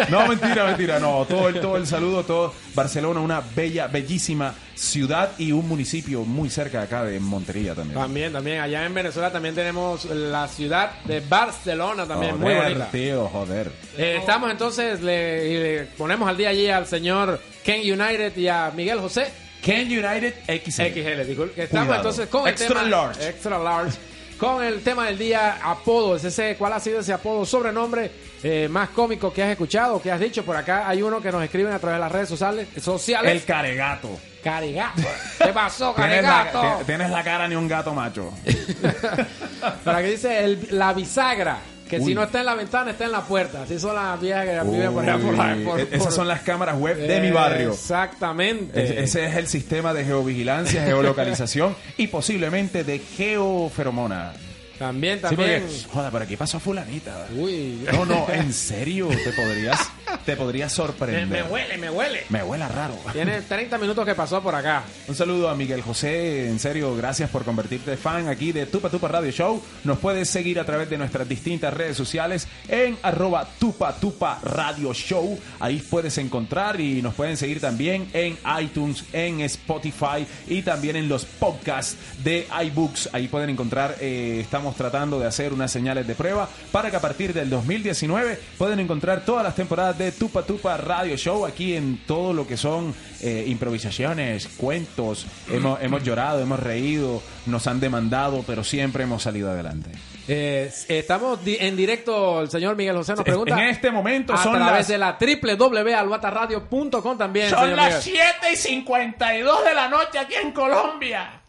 No, mentira, mentira. No, todo el, todo el saludo, todo. Barcelona, una bella, bellísima ciudad y un municipio muy cerca de acá de Montería también. También, también. Allá en Venezuela también tenemos la ciudad de Barcelona también, muy bonita. tío, joder. Eh, estamos entonces, le, le ponemos al día allí al señor Ken United y a Miguel José. Ken United XL. XL, que Estamos Cuidado. entonces con el tema, large. Extra large. Con el tema del día, apodos. Ese, ¿Cuál ha sido ese apodo, sobrenombre eh, más cómico que has escuchado, que has dicho? Por acá hay uno que nos escriben a través de las redes sociales. sociales. El caregato. Carigato. ¿Qué pasó, Tienes la, carigato? ti- tienes la cara ni un gato macho. Para que dice el- la bisagra. Que si no está en la ventana, está en la puerta. Así son las viejas que viven por allá por, Uy, por- e- por- Esas son las cámaras web de mi barrio. Exactamente. Es- Ese es el sistema de geovigilancia, geolocalización y posiblemente de geoferomona. También, Sí, también. porque, joda, por aquí pasó fulanita. Uy. No, no, en serio, te podrías, te podrías Me, sorprender. me huele, me huele. Me huele raro. Tiene 30 minutos que pasó por acá. Un saludo a Miguel José, en serio, gracias por convertirte fan aquí de Tupa Tupa Radio Show. Nos puedes seguir a través de nuestras distintas redes sociales en arroba Tupa Tupa Radio Show. Ahí puedes encontrar y nos pueden seguir también en iTunes, en Spotify y también en los podcasts de iBooks. Ahí pueden encontrar, eh, estamos tratando de hacer unas señales de prueba para que a partir del 2019 pueden encontrar todas las temporadas de Tupa Tupa Radio Show aquí en todo lo que son eh, improvisaciones, cuentos. Hemos, hemos llorado, hemos reído, nos han demandado, pero siempre hemos salido adelante. Eh, estamos di- en directo, el señor Miguel José nos pregunta. En este momento a son través las, de la www.albataradio.com también. son señor las Miguel. 7 y 52 de la noche aquí en Colombia.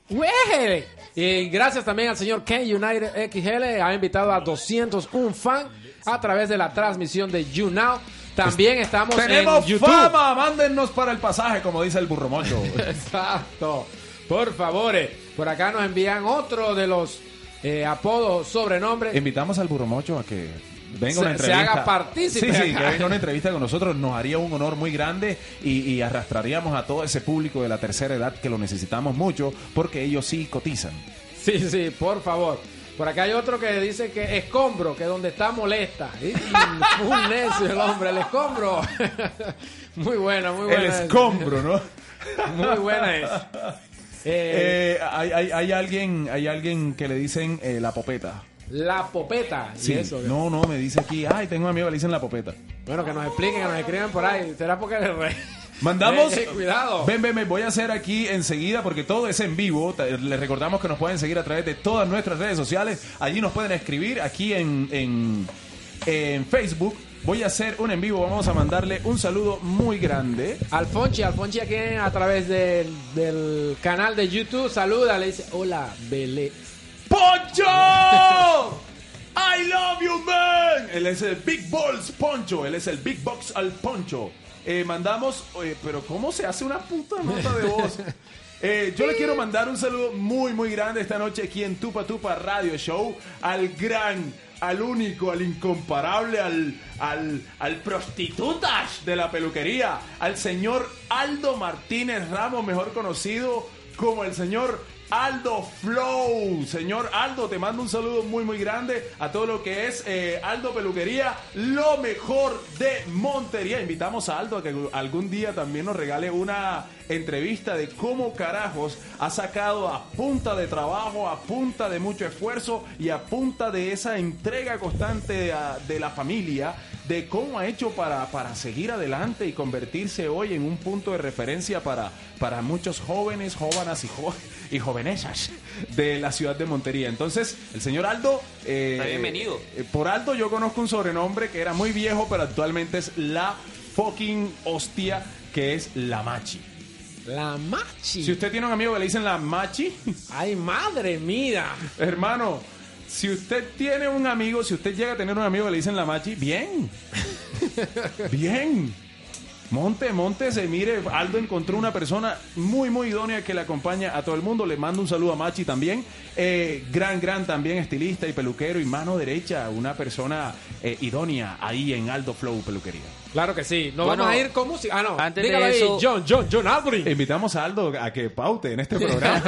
Y gracias también al señor Ken United XL. Ha invitado a 201 fan a través de la transmisión de YouNow. También estamos Tenemos en YouTube. fama, mándennos para el pasaje, como dice el burro mocho. Exacto. Por favor, eh, por acá nos envían otro de los eh, apodos, sobrenombres. Invitamos al burro mocho a que venga Se- una se entrevista. haga partícipe Sí, sí, que venga una entrevista con nosotros. Nos haría un honor muy grande y, y arrastraríamos a todo ese público de la tercera edad que lo necesitamos mucho porque ellos sí cotizan. Sí, sí, por favor. Por acá hay otro que dice que escombro, que donde está molesta. Un necio el hombre, el escombro. muy bueno, muy bueno. El escombro, ¿no? Muy buena es. Eh, Eh, hay, hay- hay alguien, hay alguien que le dicen eh, la popeta. la popeta. ¿Y Sí, eso? no, no, me dice aquí, ay, tengo un amigo que le dicen la popeta. Bueno, que nos expliquen, que nos escriban por ahí. ¿Será porque le re... Mandamos. Eh, eh, cuidado. Ven, ven, ven, voy a hacer aquí enseguida porque todo es en vivo. Les recordamos que nos pueden seguir a través de todas nuestras redes sociales. Allí nos pueden escribir aquí en, en, en Facebook. Voy a hacer un en vivo. Vamos a mandarle un saludo muy grande. Alfonchi, Alfonchi aquí a través del, del canal de YouTube saluda, le dice, hola, Belé. ¡Poncho! I love you, man. Él es el Big Balls Poncho. Él es el Big Box al Poncho. Eh, mandamos, oye, pero ¿cómo se hace una puta nota de voz? Eh, yo le quiero mandar un saludo muy, muy grande esta noche aquí en Tupa Tupa Radio Show al gran, al único, al incomparable, al, al, al prostitutas de la peluquería, al señor Aldo Martínez Ramos, mejor conocido como el señor Aldo Flow. Señor Aldo, te mando un saludo muy, muy grande a todo lo que es eh, Aldo Peluquería, lo mejor de Montería. Invitamos a Aldo a que algún día también nos regale una entrevista de cómo carajos ha sacado a punta de trabajo, a punta de mucho esfuerzo y a punta de esa entrega constante de la familia, de cómo ha hecho para, para seguir adelante y convertirse hoy en un punto de referencia para, para muchos jóvenes, jóvenes y, jo- y jovenesas de la ciudad de Montería. Entonces, el señor Aldo... eh, bienvenido. eh, por Aldo yo conozco un sobrenombre que era muy viejo, pero actualmente es la fucking hostia, que es la machi. La machi. Si usted tiene un amigo que le dicen la machi, Ay, madre mía. hermano, si usted tiene un amigo, si usted llega a tener un amigo que le dicen la machi, bien. bien. Monte, monte, se mire, Aldo encontró una persona muy, muy idónea que le acompaña a todo el mundo. Le mando un saludo a Machi también. Eh, gran, gran también estilista y peluquero y mano derecha, una persona eh, idónea ahí en Aldo Flow Peluquería. Claro que sí. Nos Bueno, vamos a ir con música. Ah, no. antes de Dígalo ahí, eso- John, John, John Albrin. Invitamos a Aldo a que paute en este programa.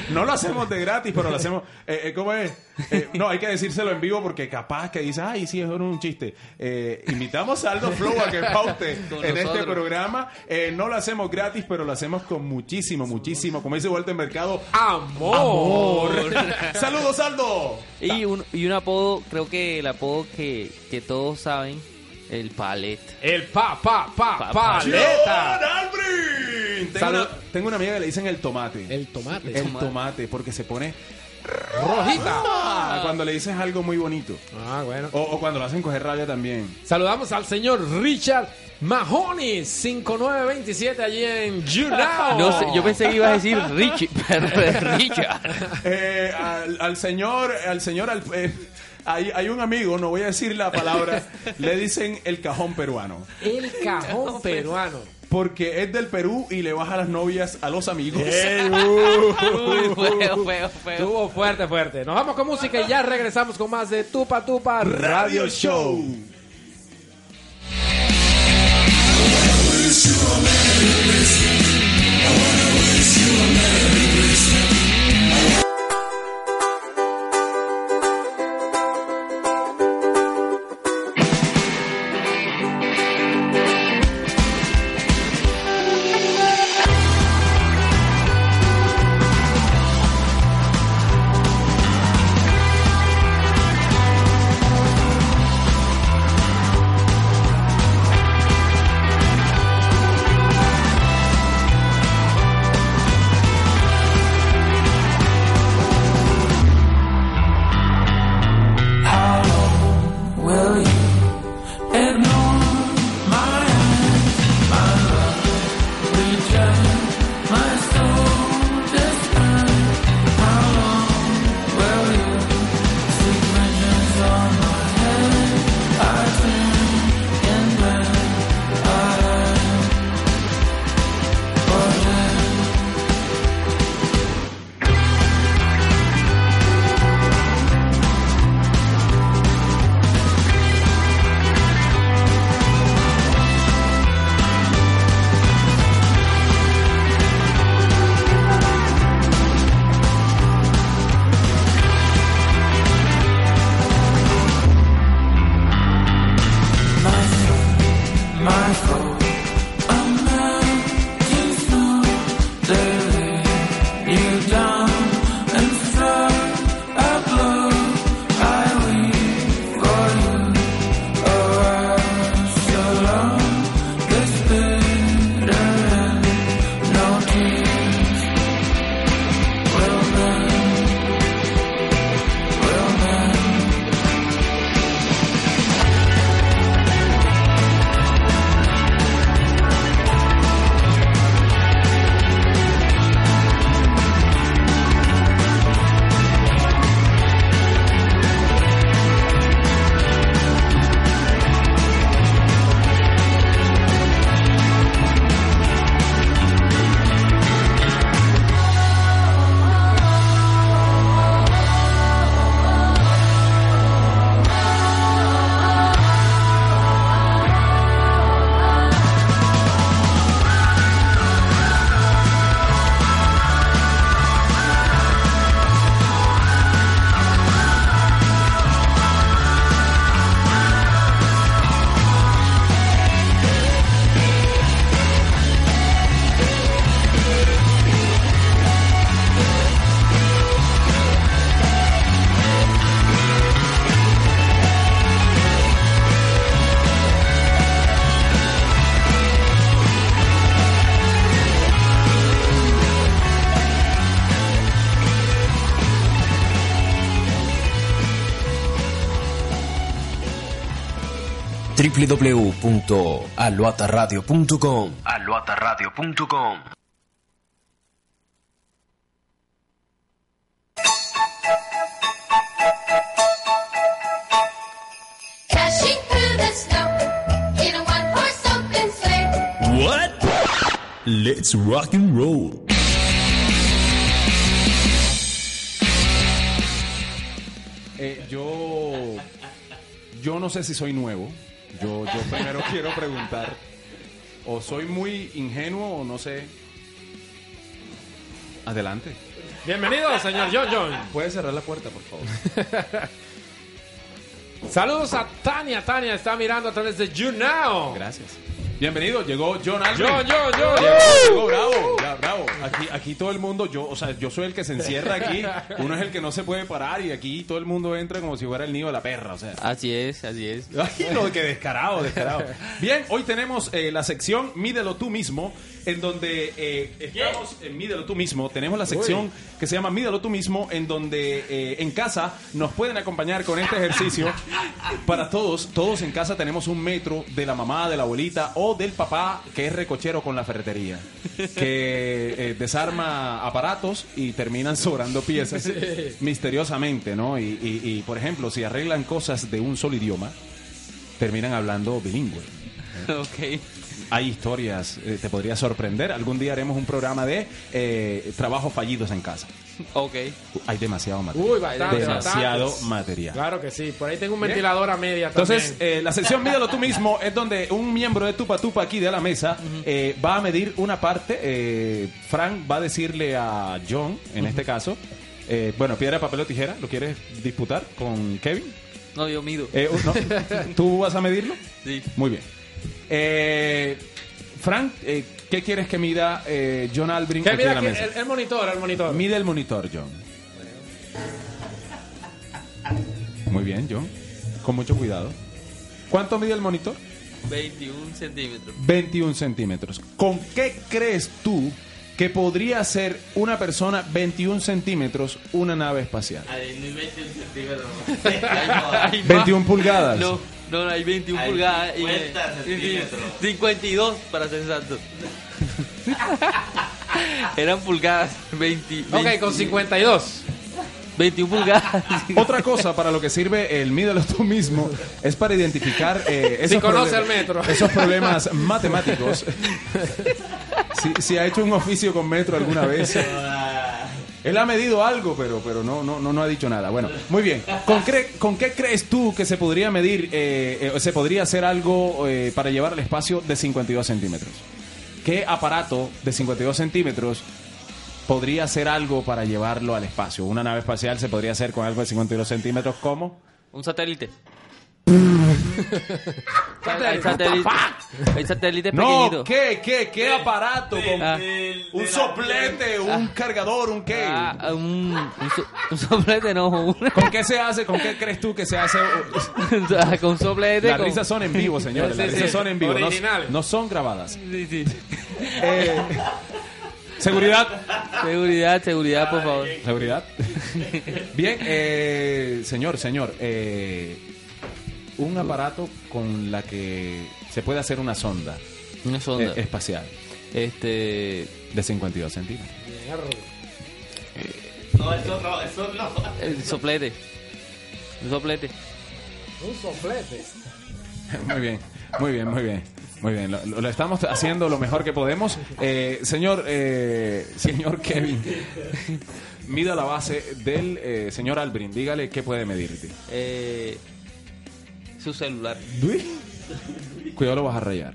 no lo hacemos de gratis, pero lo hacemos. Eh, eh, ¿Cómo es? Eh, no, hay que decírselo en vivo porque capaz que dice, ay, sí, es un chiste. Eh, invitamos a Aldo Flow a que paute Con en este programa. Eh, no lo hacemos gratis, pero lo hacemos con muchísimo, muchísimo, como dice Walter Mercado, Amor. ¡Saludos, Aldo! Y un, y un apodo, creo que el apodo que, que todos saben, el palet. El pa, pa, pa, Pa- paleta. Tengo Salud. una, tengo una amiga que le dicen el tomate. El tomate. El tomate, porque se pone Rojita. Ah, cuando le dices algo muy bonito. Ah, bueno. O, o cuando lo hacen coger rabia también. Saludamos al señor Richard Mahoney, 5927 allí en YouNow. No sé, yo pensé que ibas a decir Richie, Richard. Eh, al, al señor, al señor, al- eh, hay, hay un amigo, no voy a decir la palabra, le dicen el cajón peruano. El cajón peruano. Porque es del Perú y le baja las novias a los amigos. Uy, feo, feo, feo. Estuvo fuerte, fuerte. Nos vamos con música y ya regresamos con más de Tupa Tupa Radio Show. Open sleigh. What? Let's rock and roll. Eh, yo, yo no sé si soy nuevo. Yo, yo primero quiero preguntar. O soy muy ingenuo o no sé. Adelante. Bienvenido, señor John John. ¿Puedes cerrar la puerta, por favor? Saludos a Tania. Tania está mirando a través de You Now. Gracias. Bienvenido, llegó John Albert. John, John, John. Llegó, llegó, bravo, ya, bravo. Aquí, aquí todo el mundo, yo, o sea, yo soy el que se encierra aquí, uno es el que no se puede parar y aquí todo el mundo entra como si fuera el nido de la perra, o sea. Así es, así es. Ay, no, que descarado, descarado. Bien, hoy tenemos eh, la sección Mídelo tú mismo, en donde eh, estamos en Mídelo tú mismo. Tenemos la sección que se llama Mídelo tú mismo, en donde eh, en casa nos pueden acompañar con este ejercicio. Para todos, todos en casa tenemos un metro de la mamá, de la abuelita o del papá que es recochero con la ferretería, que eh, desarma aparatos y terminan sobrando piezas misteriosamente, ¿no? Y, y- y, por ejemplo, si arreglan cosas de un solo idioma, terminan hablando bilingüe. ok. Hay historias, eh, te podría sorprender. Algún día haremos un programa de eh, trabajos fallidos en casa. Ok. Hay demasiado material. Uy, bastante, demasiado bastante. material. Claro que sí. Por ahí tengo un Bien. ventilador a media Entonces, también. eh, la sección Mídelo tú mismo es donde un miembro de Tupa Tupa aquí de la mesa eh, va a medir una parte. eh, Frank va a decirle a John, en este caso, eh, bueno, piedra, papel o tijera, ¿lo quieres disputar con Kevin? No, yo mido. Eh, uh, no. ¿Tú vas a medirlo? Sí. Muy bien. Eh, Frank, eh, ¿qué quieres que mida eh, John Albrin Que aquí de mira la que mesa? el, el monitor, el monitor. Mide el monitor, John. Muy bien, John. Con mucho cuidado. ¿Cuánto mide el monitor? 21 centímetros. 21 centímetros. ¿Con qué crees tú que podría ser una persona 21 centímetros una nave espacial? Hay 21 centímetros. Hay más. 21 pulgadas. No, no, no, hay 21 Hay pulgadas. y- 50 y- centímetros. 52 para ser exacto. Eran pulgadas. 20, Ok, 20 con 52. 21 pulgadas. Otra cosa para lo que sirve el mídelo tú mismo es para identificar eh, esos, Si conoce metro. esos problemas matemáticos. si, si ha hecho un oficio con metro alguna vez. Él ha medido algo, pero, pero no, no, no, no ha dicho nada. Bueno, muy bien. ¿Con, qué crees tú que se podría medir, eh, eh, se podría hacer algo eh, para llevar al espacio de 52 centímetros? ¿Qué aparato de 52 centímetros podría hacer algo para llevarlo al espacio? Una nave espacial se podría hacer con algo de 52 centímetros, ¿cómo? Un satélite. Hay satélites No. ¿qué, qué, qué aparato? Con Ah. un soplete, un cargador, un qué. Ah, un, un, so- un soplete, no. un- ¿Con qué se hace? ¿Con qué crees tú que se hace? con un soplete. Las con- risas son en vivo, señores. Las Sí, risas sí. son en vivo. no- Originales. No, son grabadas. Sí, sí. Eh, Seguridad. Seguridad, seguridad, por favor. Seguridad. Bien, eh, señor, señor. eh, un aparato con la que se puede hacer una sonda, Una sonda. eh, espacial Este. de 52 centímetros. No, eso no, eso no. El soplete. Un soplete. Un soplete. Muy bien, muy bien, muy bien. Muy bien, lo estamos haciendo lo mejor que podemos. Eh, señor, eh, señor Kevin, mida la base del eh, señor Albrin. Dígale qué puede medirte. Eh, su celular. Cuidado, lo vas a rayar.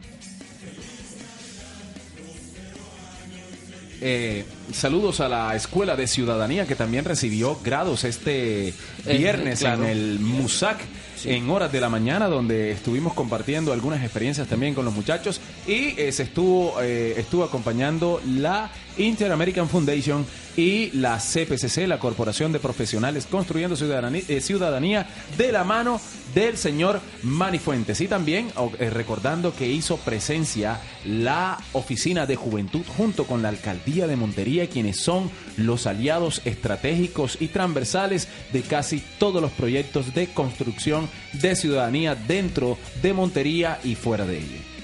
Eh, saludos a la Escuela de Ciudadanía que también recibió grados este viernes claro. en el MUSAC en horas de la mañana donde estuvimos compartiendo algunas experiencias también con los muchachos y eh, se estuvo eh, estuvo acompañando la Inter American Foundation y la CPCC, la Corporación de Profesionales Construyendo Ciudadanía, eh, Ciudadanía de la mano del señor Manifuentes. Y también eh, recordando que hizo presencia la Oficina de Juventud junto con la Alcaldía de Montería, quienes son los aliados estratégicos y transversales de casi todos los proyectos de construcción de ciudadanía dentro de Montería y fuera de ella.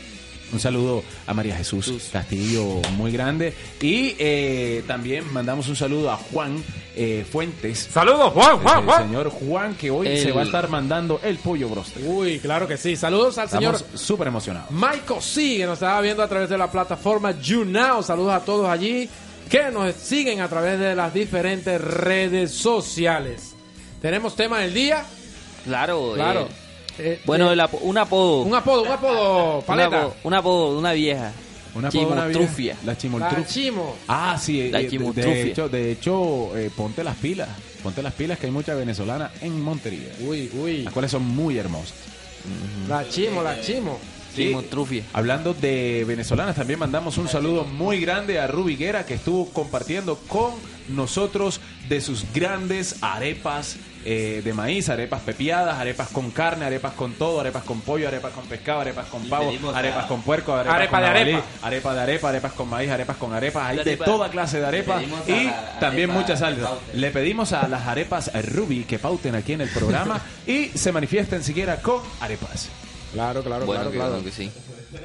Un saludo a María Jesús Castillo, muy grande. Y eh, también mandamos un saludo a Juan eh, Fuentes. Saludos, Juan, Juan, El Juan. señor Juan, que hoy El- se va a estar mandando el pollo broster. Uy, claro que sí. Saludos al señor Estamos súper emocionados. Michael C, que nos estaba viendo a través de la plataforma YouNow. Saludos a todos allí que nos siguen a través de las diferentes redes sociales. Tenemos tema del día. Claro. Claro. eh, Eh, bueno, eh, el un apodo. un apodo, un apodo, un paleta. apodo, un apodo de una vieja. Una pobre Chimotrufia. La La chimoltrufia. chimo. Ah, sí. La eh, de- chimotrufia. de hecho, de hecho eh, ponte las pilas. Ponte las pilas que hay muchas venezolanas en Montería. Uy, uy. Las cuales son muy hermosas. La chimo, la chimo. Sí. Chimotrufia. Hablando de venezolanas, también mandamos un saludo muy grande a Ruby Guerra que estuvo compartiendo con nosotros de sus grandes arepas eh, de maíz, arepas pepiadas, arepas con carne, arepas con todo, arepas con pollo, arepas con pescado, arepas con pavo, arepas a- con puerco, arepas Arepa con de arepa. arepa de arepa, arepas con maíz, arepas con arepas, hay de toda clase de arepas y también muchas salsas. Le pedimos a las arepas Ruby que pauten aquí en el programa y se manifiesten siquiera con arepas. Claro, claro, Bueno, claro, claro. que sí.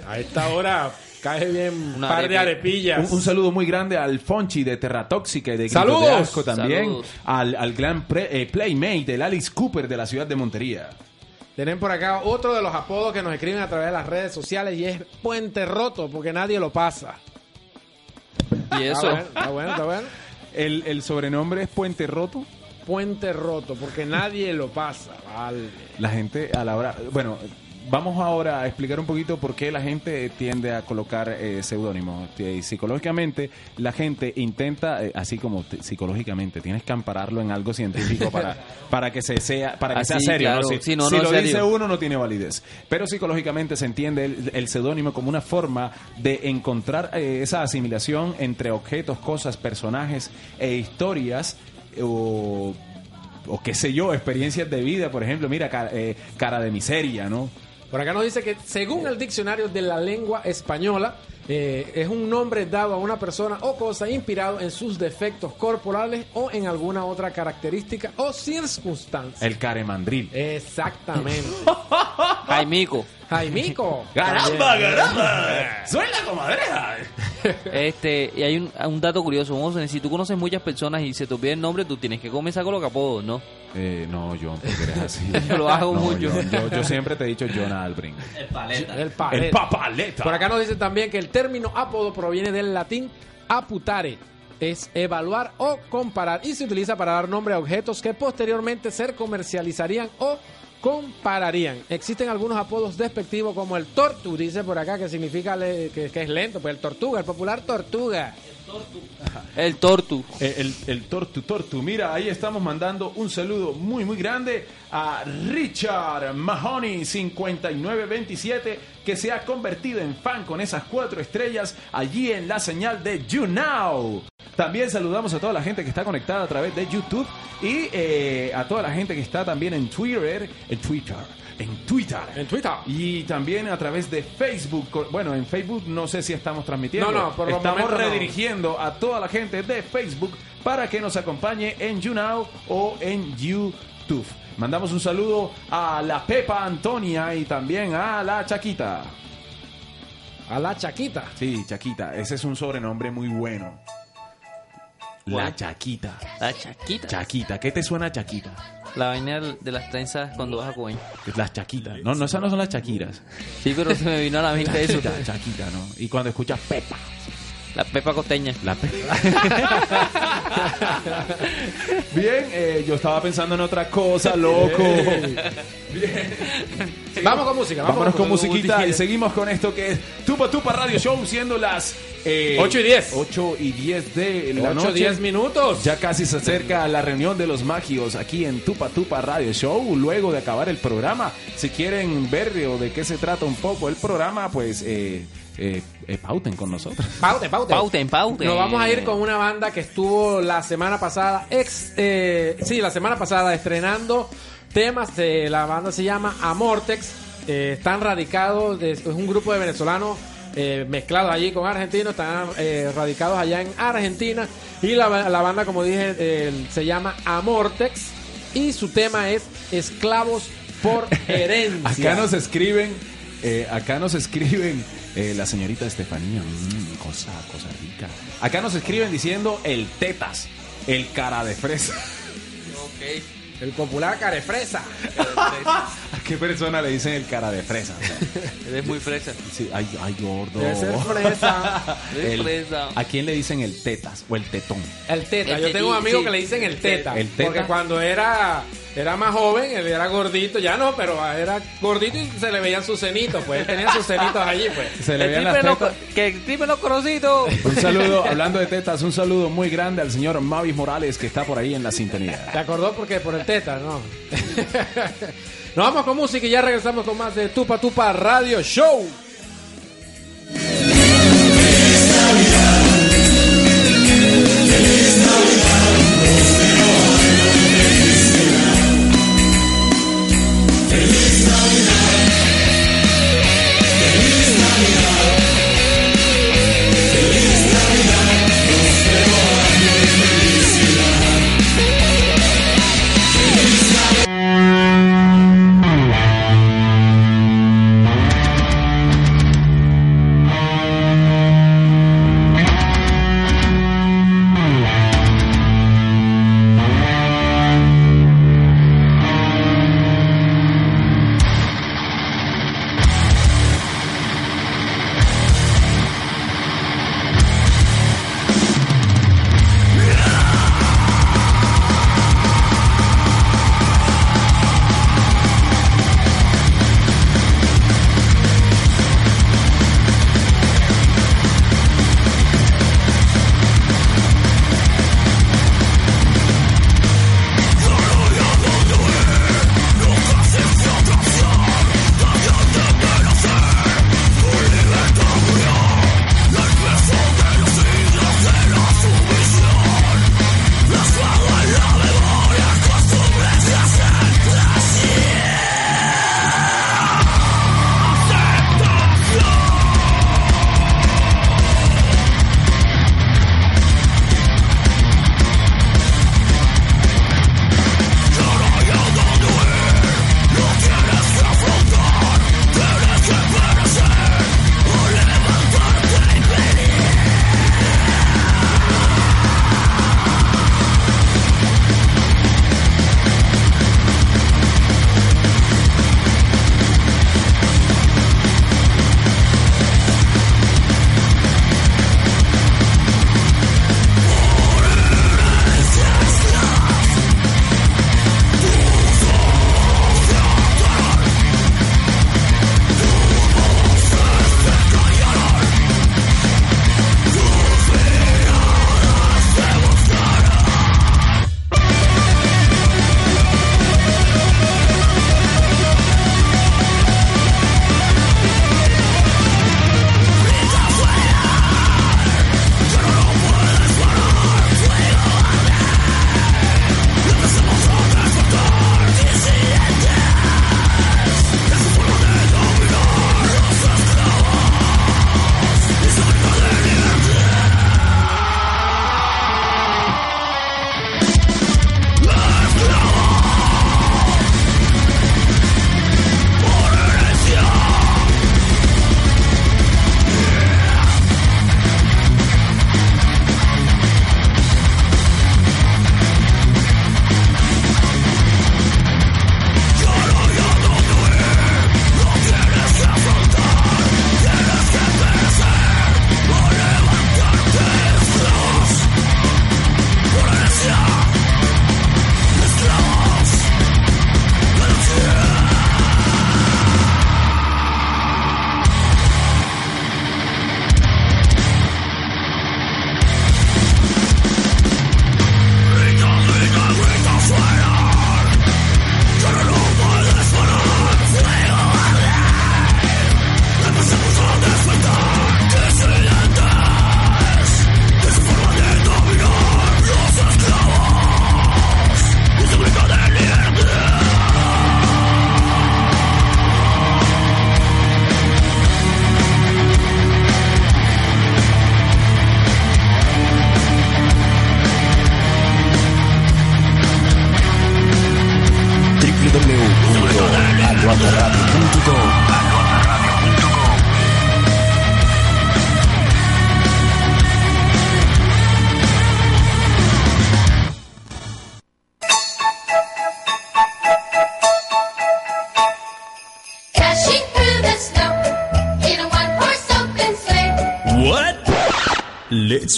A esta hora cae bien un par de arepillas. Un, un saludo muy grande al Fonchi de Terratóxica y de Gritos ¡Saludos! de Asco también. Saludos. Al, al gran pre- eh, Playmate del Alice Cooper de la ciudad de Montería. Tienen por acá otro de los apodos que nos escriben a través de las redes sociales y es Puente Roto, porque nadie lo pasa. Y Está eso. bueno, está bueno, está bueno. El, el sobrenombre es Puente Roto. Puente Roto, porque nadie lo pasa. Vale. La gente a la hora... Bueno, vamos ahora a explicar un poquito por qué la gente tiende a colocar eh, seudónimos. Psicológicamente, la gente intenta, eh, así como te- psicológicamente, tienes que ampararlo en algo científico para, para que se sea para que Ah, sea serio. Si, Sí, no, si no, lo serio. dice uno, no tiene validez. Pero psicológicamente se entiende el, el seudónimo como una forma de encontrar eh, esa asimilación entre objetos, cosas, personajes e historias o o qué sé yo, experiencias de vida, por ejemplo, mira, cara, eh, cara de miseria, ¿no? Por acá nos dice que según el diccionario de la lengua española, eh, es un nombre dado a una persona o cosa inspirado en sus defectos corporales o en alguna otra característica o circunstancia. El caremandril. Exactamente. Jaimico. Jaimico. ¡Caramba, caramba! ¡Soy la comadreja! Este, y hay un, un dato curioso, Monsen, si tú conoces muchas personas y se te olvida el nombre, tú tienes que comenzar con los apodos, ¿no? Eh, no, John, porque eres así. Yo lo hago No, mucho. John, yo, yo siempre te he dicho John Albrin. El paleta. El paleta. El papaleta. Por acá nos dice también que el término apodo proviene del latín aputare, es evaluar o comparar y se utiliza para dar nombre a objetos que posteriormente se comercializarían o compararían. Existen algunos apodos despectivos como el tortu, dice por acá, que significa le- que, que es lento, pues el tortuga, el popular tortuga. El tortu. Eh, el, el Tortu Tortu. Mira, ahí estamos mandando un saludo muy, muy grande a Richard Mahoney 5927, que se ha convertido en fan con esas cuatro estrellas allí en la señal de YouNow. También saludamos a toda la gente que está conectada a través de YouTube y eh, a toda la gente que está también en Twitter, en Twitter, en Twitter. En Twitter. Y también a través de Facebook. Bueno, en Facebook no sé si estamos transmitiendo. No, no, por Estamos no. redirigiendo a toda la gente de Facebook para que nos acompañe en YouNow o en YouTube. Mandamos un saludo a la Pepa Antonia y también a la Chaquita. A la chaquita. Sí, Chaquita. Ese es un sobrenombre muy bueno. La. Chaquita. La chaquita. Chaquita. ¿Qué te suena Chaquita? La vaina de las trenzas cuando vas a comer. Las Chaquitas. No, no, esas no son las Chaquiras. Sí, pero se me vino a la mente eso. Chaquita, Chaquita, ¿no? Y cuando escuchas Pepa. La pepa costeña. La pe- Bien, eh, yo estaba pensando en otra cosa, loco. Bien. Vamos con música. Vamos Vámonos con música. musiquita y seguimos con esto que es Tupa Tupa Radio Show, siendo las eh, 8 y 10. 8 y 10 de la 8, noche. 10 minutos. Ya casi se acerca la reunión de los magios aquí en Tupa Tupa Radio Show. Luego de acabar el programa, si quieren ver o de qué se trata un poco el programa, pues eh, eh, eh, pauten con nosotros. Paute, paute. Pauten, pauten. Nos vamos a ir con una banda que estuvo la semana pasada, ex, eh, sí, la semana pasada estrenando temas. De, la banda se llama Amortex. Eh, están radicados, de- es un grupo de venezolanos eh, mezclados allí con argentinos. Están eh, radicados allá en Argentina. Y la, ba- la banda, como dije, eh, se llama Amortex. Y su tema es Esclavos por Herencia. Acá nos escriben, eh, acá nos escriben eh, la señorita Estefanía, mm, cosa, cosa rica. Acá nos escriben diciendo el tetas, el cara de fresa. El popular carefresa. ¿A qué persona le dicen el cara de fresa? Eres muy fresa. sí, ay, ay, gordo. Debe ser fresa. El- fresa. ¿A quién le dicen el tetas o el tetón? El teta. El Yo tengo un teti- amigo sí. que le dicen el teta. El teta. Porque cuando era, era más joven, él era gordito. Ya no, pero era gordito y se le veían sus cenitos. Pues él tenía sus cenitos allí, pues. Se le El veían las tetas. Que el los corocitos. Un saludo, hablando de tetas, un saludo muy grande al señor Mavis Morales que está por ahí en la sintonía. ¿Te acordó porque por el teta? No. Nos vamos con música y ya regresamos con más de Tupa Tupa Radio Show.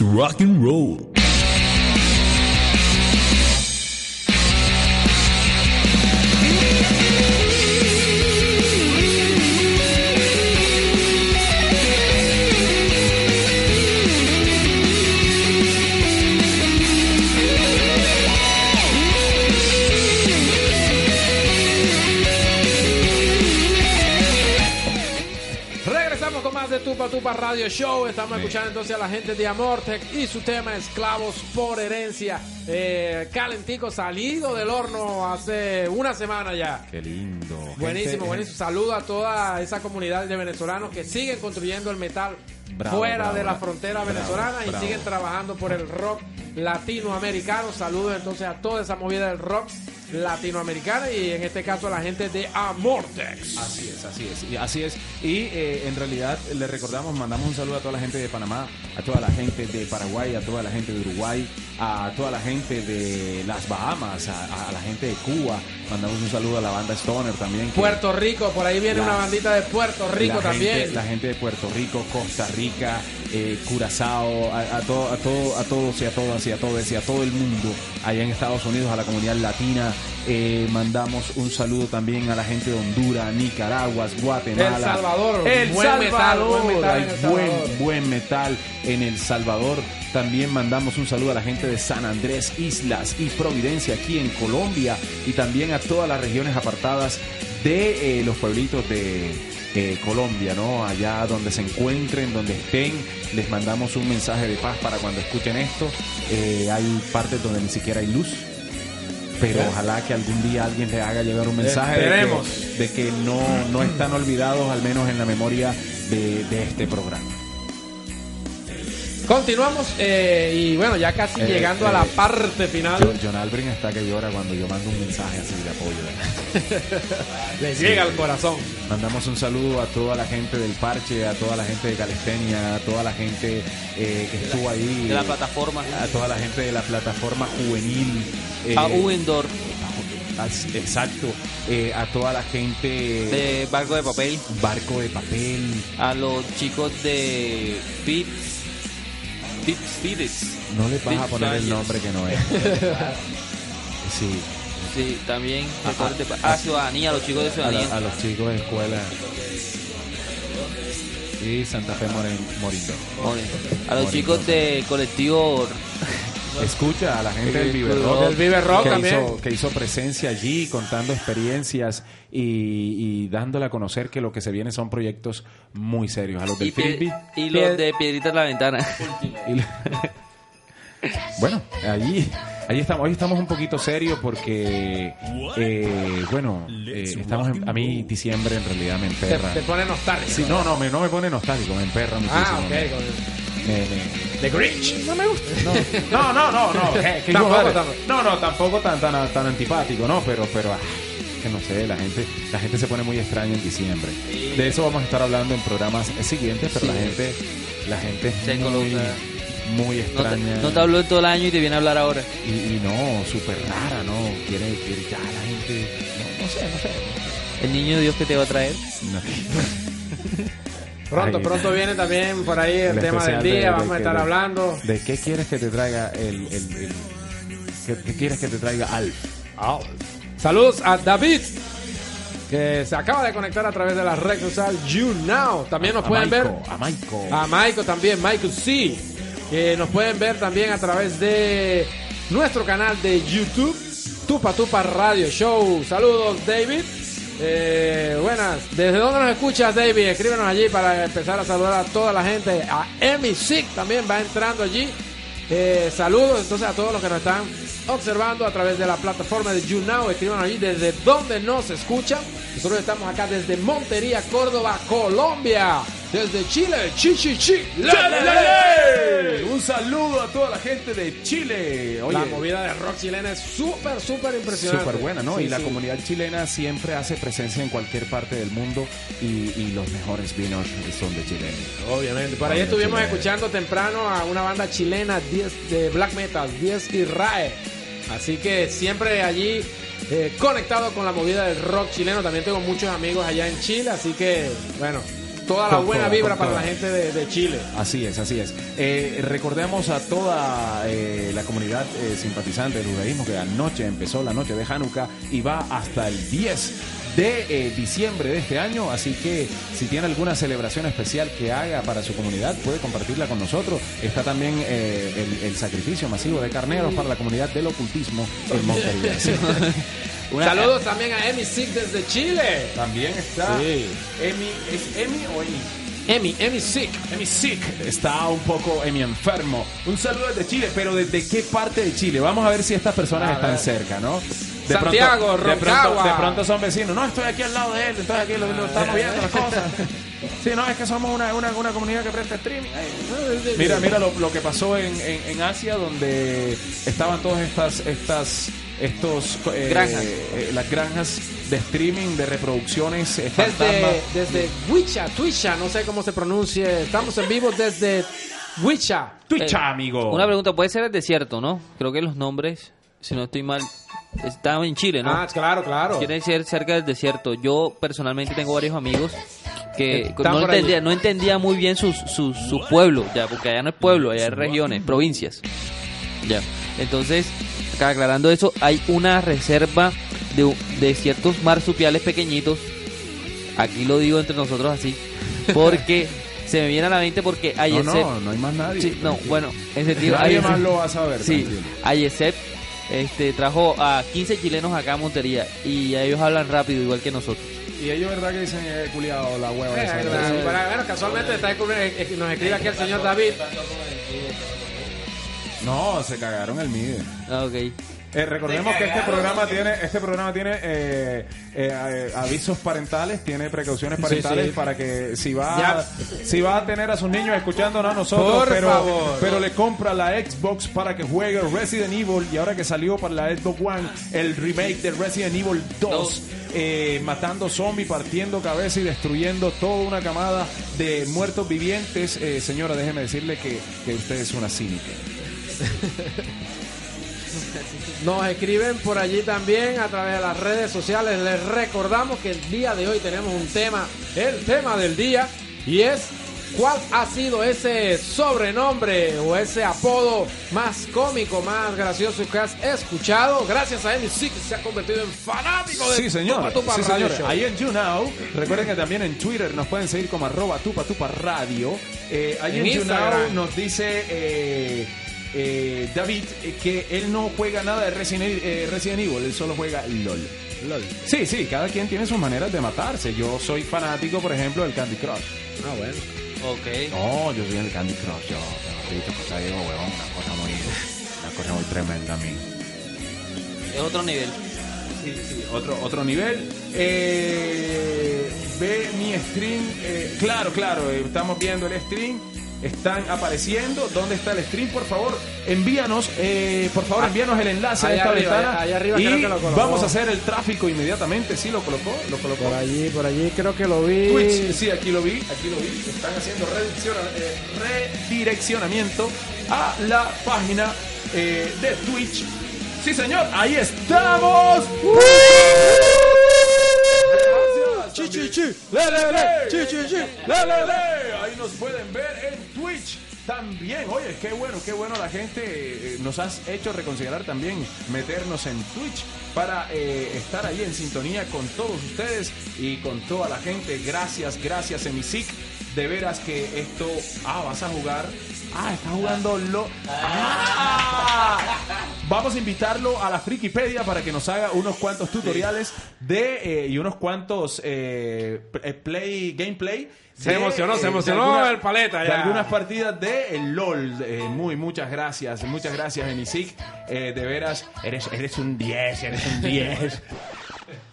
Rock and roll. Radio Show. Estamos escuchando entonces a la gente de Amortec y su tema Esclavos por Herencia. Eh, calentico, salido del horno hace una semana ya. Qué lindo. Buenísimo, Gente- buenísimo. Saludo a toda esa comunidad de venezolanos que siguen construyendo el metal Bravo, fuera bravo, de la frontera Bravo, venezolana y siguen trabajando por el rock latinoamericano. Saludos entonces a toda esa movida del rock latinoamericana y en este caso a la gente de Amortex. Así es, así es, y así es. Y eh, en realidad le recordamos, mandamos un saludo a toda la gente de Panamá, a toda la gente de Paraguay, a toda la gente de Uruguay, a toda la gente de las Bahamas, a, a la gente de Cuba. Mandamos un saludo a la banda Stoner también. Puerto Rico, por ahí viene una bandita de Puerto Rico la también. Gente, la gente de Puerto Rico, Costa Rica, eh, Curazao, a, a, a, todo, a todos y a todas y a todos y a todo el mundo allá en Estados Unidos, a la comunidad latina. Eh, mandamos un saludo también a la gente de Honduras, Nicaragua, Guatemala. El Salvador, El buen metal, Salvador. buen metal Hay en El Salvador. buen, buen metal en El Salvador. También mandamos un saludo a la gente de San Andrés, Islas y Providencia aquí en Colombia y también a todas las regiones apartadas de eh, los pueblitos de eh, Colombia, ¿no? Allá donde se encuentren, donde estén, les mandamos un mensaje de paz para cuando escuchen esto. Eh, hay partes donde ni siquiera hay luz. Pero ojalá que algún día alguien le haga llegar un mensaje de que, Esperemos. de que no, no están olvidados, al menos en la memoria de, de este programa. Continuamos eh, y bueno, ya casi Eh, llegando a eh, la parte final. John, John Albrin está que llora cuando yo mando un mensaje así de apoyo. Le llega al corazón. Mandamos un saludo a toda la gente del parche, a toda la gente de Calistenia, a toda la gente eh, que estuvo ahí. De la eh, plataforma. A toda la gente de la plataforma juvenil. eh, A Uendor Exacto. eh, a toda la gente de Barco de Papel. Barco de Papel. A los chicos de Pit. Fides. No le vas a poner el nombre que no es. Sí. Sí, también. Ah, ah, ah, Ciudadanía, los chicos de A, Ciudadanía. a los chicos de escuela. Y Santa Fe Moren, Morindo. Joder. A los chicos de colectivo. Escucha a la gente del Vive Rock, Del Vive Rock que, también. hizo, que hizo presencia allí, contando experiencias y, y dándole a conocer que lo que se viene son proyectos muy serios. A los del Frisbee. y los de Piedritas la Ventana. bueno, allí, allí estamos. Hoy estamos un poquito serios porque, eh, bueno, eh, estamos en- a mí diciembre en realidad me Te, emperra. te pone nostálgico. Sí, no, no, me, no me pone nostálgico, me emperra muchísimo. Ah, ok. Me- me- The Grinch. No me gusta. No, no, no, no. que- que Tampoco, tampoco. No, no, tampoco tan, tan, tan antipático, ¿no? Pero, pero, ah, que no sé, la gente, la gente se pone muy extraña en diciembre. De eso vamos a estar hablando en programas siguientes, pero Sí. la gente, la gente Se muy, coloca- muy No te, extraña. no te habló en todo el año y te viene a hablar ahora. y, y no, súper rara, ¿no? Quiere, quiere ya la gente, no, no sé, no sé. El niño Dios que te va a traer. No. Pronto, Ay, pronto viene también por ahí el, el tema del día. de- de Vamos a estar de- hablando. ¿De qué quieres que te traiga el, el, el- ¿qué, qué quieres que te traiga Alf? Saludos a David, que se acaba de conectar a través de la red social YouNow. También nos A pueden ver. Maiko, A Maiko. A Michael también, Michael C. Que nos pueden ver también a través de nuestro canal de YouTube, Tupa Tupa Radio Show. Saludos, David. Eh, buenas. ¿Desde dónde nos escuchas, David? Escríbenos allí para empezar a saludar a toda la gente. A Emi Sick también va entrando allí. Eh, saludos entonces a todos los que nos están observando a través de la plataforma de YouNow. Escríbanos allí desde donde nos escuchan. Nosotros estamos acá desde Montería, Córdoba, Colombia. Desde Chile, chi, chi, chi, le, ¡Chale, le, le, le. le! Un saludo a toda la gente de Chile. Oye, La movida de rock chilena es súper, súper impresionante. Súper buena, ¿no? Sí, y la sí. comunidad chilena siempre hace presencia en cualquier parte del mundo y, y los mejores vinos son de Chile. Obviamente. Por ahí estuvimos escuchando temprano a una banda chilena 10 de black metal, 10 Israel. Así que siempre allí eh, conectado con la movida del rock chileno. También tengo muchos amigos allá en Chile, así que, bueno, toda la Con buena toda, vibra para toda. la gente de, de Chile. Así es, así es. Eh, recordemos a toda eh, la comunidad eh, simpatizante del judaísmo que anoche empezó la noche de Hanukkah y va hasta el 10 de eh, diciembre de este año. Así que si tiene alguna celebración especial que haga para su comunidad, puede compartirla con nosotros. Está también eh, el, el sacrificio masivo de carneros para la comunidad del ocultismo en Montería. Una- Saludos también a Emi Sig desde Chile. También está Sí. Emi, ¿es Emi o Emi? Emi, Emi Sig. Emi Sick está un poco Emi enfermo. Un saludo desde Chile, pero ¿desde qué parte de Chile? Vamos a ver si estas personas A están ver. cerca, ¿no? De Santiago, pronto, de pronto, Rancagua. de pronto son vecinos. No, estoy aquí al lado de él, entonces aquí lo, lo estamos viendo las cosas. Sí, no, es que somos una, una, una comunidad que presta streaming. Mira, mira lo, lo que pasó en, en, en Asia, donde estaban todas estas, estas, estos eh, Granjas. eh, las granjas de streaming, de reproducciones, eh. Desde, desde Wicha, Twicha, no sé cómo se pronuncie. Estamos en vivo desde Wicha. Twitch, Eh, amigo. Una pregunta, puede ser el desierto, ¿no? Creo que los nombres, si no estoy mal, estaban en Chile, ¿no? Ah, claro, claro. Quiere decir cerca del desierto. Yo personalmente tengo varios amigos que Están no entendía, no entendía muy bien sus, sus, sus pueblos, ya, porque allá no es pueblo, allá es regiones, provincias. Ya. Entonces, aclarando eso, hay una reserva de, de ciertos marsupiales pequeñitos. Aquí lo digo entre nosotros así, porque se me viene a la mente porque no, Ayesep. no, no hay más nadie. Sí, no, bueno, en sentido. Nadie más lo va a saber. Sí. Ayesep este, trajo a 15 chilenos acá a Montería y ellos hablan rápido, igual que nosotros. Y ellos, ¿verdad que dicen, eh, culiado, la hueva Eh, esa? claro, pero, bueno, casualmente está nos escribe aquí el señor David. No, se cagaron el MIDE. Ah, ok. Eh, recordemos que este programa tiene, este programa tiene eh, eh, eh, avisos parentales, tiene precauciones parentales sí. para que si va, Ya. si va a tener a sus niños escuchándonos a nosotros, Por pero, favor. pero le compra la Xbox para que juegue Resident Evil y ahora que salió para la Xbox One el remake de Resident Evil 2, eh, matando zombies, partiendo cabeza y destruyendo toda una camada de muertos vivientes, eh, señora, déjeme decirle que, que usted es una cínica. Nos escriben por allí también a través de las redes sociales. Les recordamos que el día de hoy tenemos un tema, el tema del día, y es cuál ha sido ese sobrenombre o ese apodo más cómico, más gracioso que has escuchado. Gracias a él, sí que se ha convertido en fanático de Sí, señor. Tupa Tupa sí, Radio señor. Show. Ahí en YouNow. Recuerden que también en Twitter nos pueden seguir como arroba tupa tupa radio. Eh, ahí En en. YouNow nos dice eh, eh, David eh, que él no juega nada de Resident, Evil- eh, Resident Evil, él solo juega LOL. Sí, sí, cada quien tiene sus maneras de matarse. Yo soy fanático, por ejemplo, del Candy Crush. Ah, bueno. Ok. No, yo soy el Candy Crush. Yo, yo dicho cosa digo, huevón, una cosa muy, una cosa muy tremenda a mí. Es otro nivel. otro, otro nivel. Eh, ve mi stream. eh, claro, claro, estamos viendo el stream. Están apareciendo. ¿Dónde está el stream? Por favor, envíanos, eh, por favor, envíanos el enlace a Ahí esta arriba, ventana. ahí arriba y creo que lo colocó. vamos a hacer el tráfico inmediatamente. ¿Sí lo colocó? ¿Lo colocó? Por allí, por allí creo que lo vi. Twitch, sí, aquí lo vi, aquí lo vi. Están haciendo eh, redireccionamiento a la página eh, de Twitch. Sí, señor, ahí estamos. Gracias. Chi, chi, chi. Le, le, le. Chi, chi, chi. Le, le, le. Ahí nos pueden ver Twitch. También, oye, qué bueno, qué bueno la gente eh, nos has hecho reconsiderar también meternos en Twitch para eh, estar ahí en sintonía con todos ustedes y con toda la gente. Gracias, gracias, Emisic. De veras que esto. Ah, vas a jugar. Ah, está jugando lo. Ah. Vamos a invitarlo a la Frikipedia para que nos haga unos cuantos tutoriales de eh, y unos cuantos eh, eh, play gameplay. Se de, emocionó, se emocionó alguna- el paleta de algunas partidas de el LOL. Eh, muy, muchas gracias. Muchas gracias, Emisic. Eh, de veras, eres, eres un 10, eres un 10.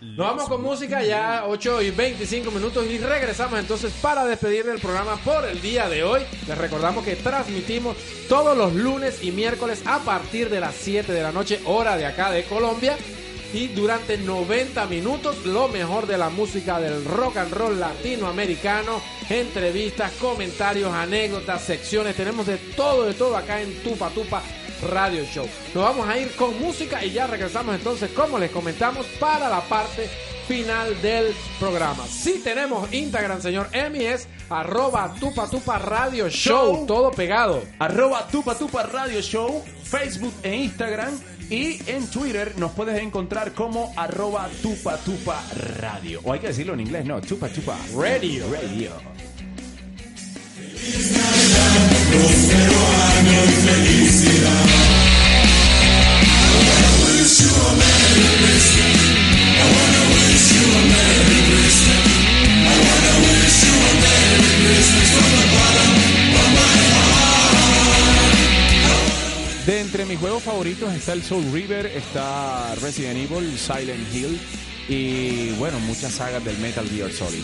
Nos vamos con música ya 8 y 25 minutos y regresamos entonces para despedir del programa por el día de hoy. Les recordamos que transmitimos todos los lunes y miércoles a partir de las 7 de la noche, hora de acá de Colombia. Y durante 90 minutos lo mejor de la música del rock and roll latinoamericano, entrevistas, comentarios, anécdotas, secciones, tenemos de todo, de todo acá en Tupa Tupa Radio Show. Nos vamos a ir con música y ya regresamos entonces, como les comentamos, para la parte final del programa. Si tenemos Instagram, señor Emi, es arroba tupa tupa radio show, Show. todo pegado. Arroba Tupa Tupa Radio Show, Facebook e Instagram. Y en Twitter nos puedes encontrar como arroba Tupa Tupa Radio. O hay que decirlo en inglés, no, Tupa Tupa Radio. Radio. De entre mis juegos favoritos está el Soul River, está Resident Evil, Silent Hill y bueno, muchas sagas del Metal Gear Solid.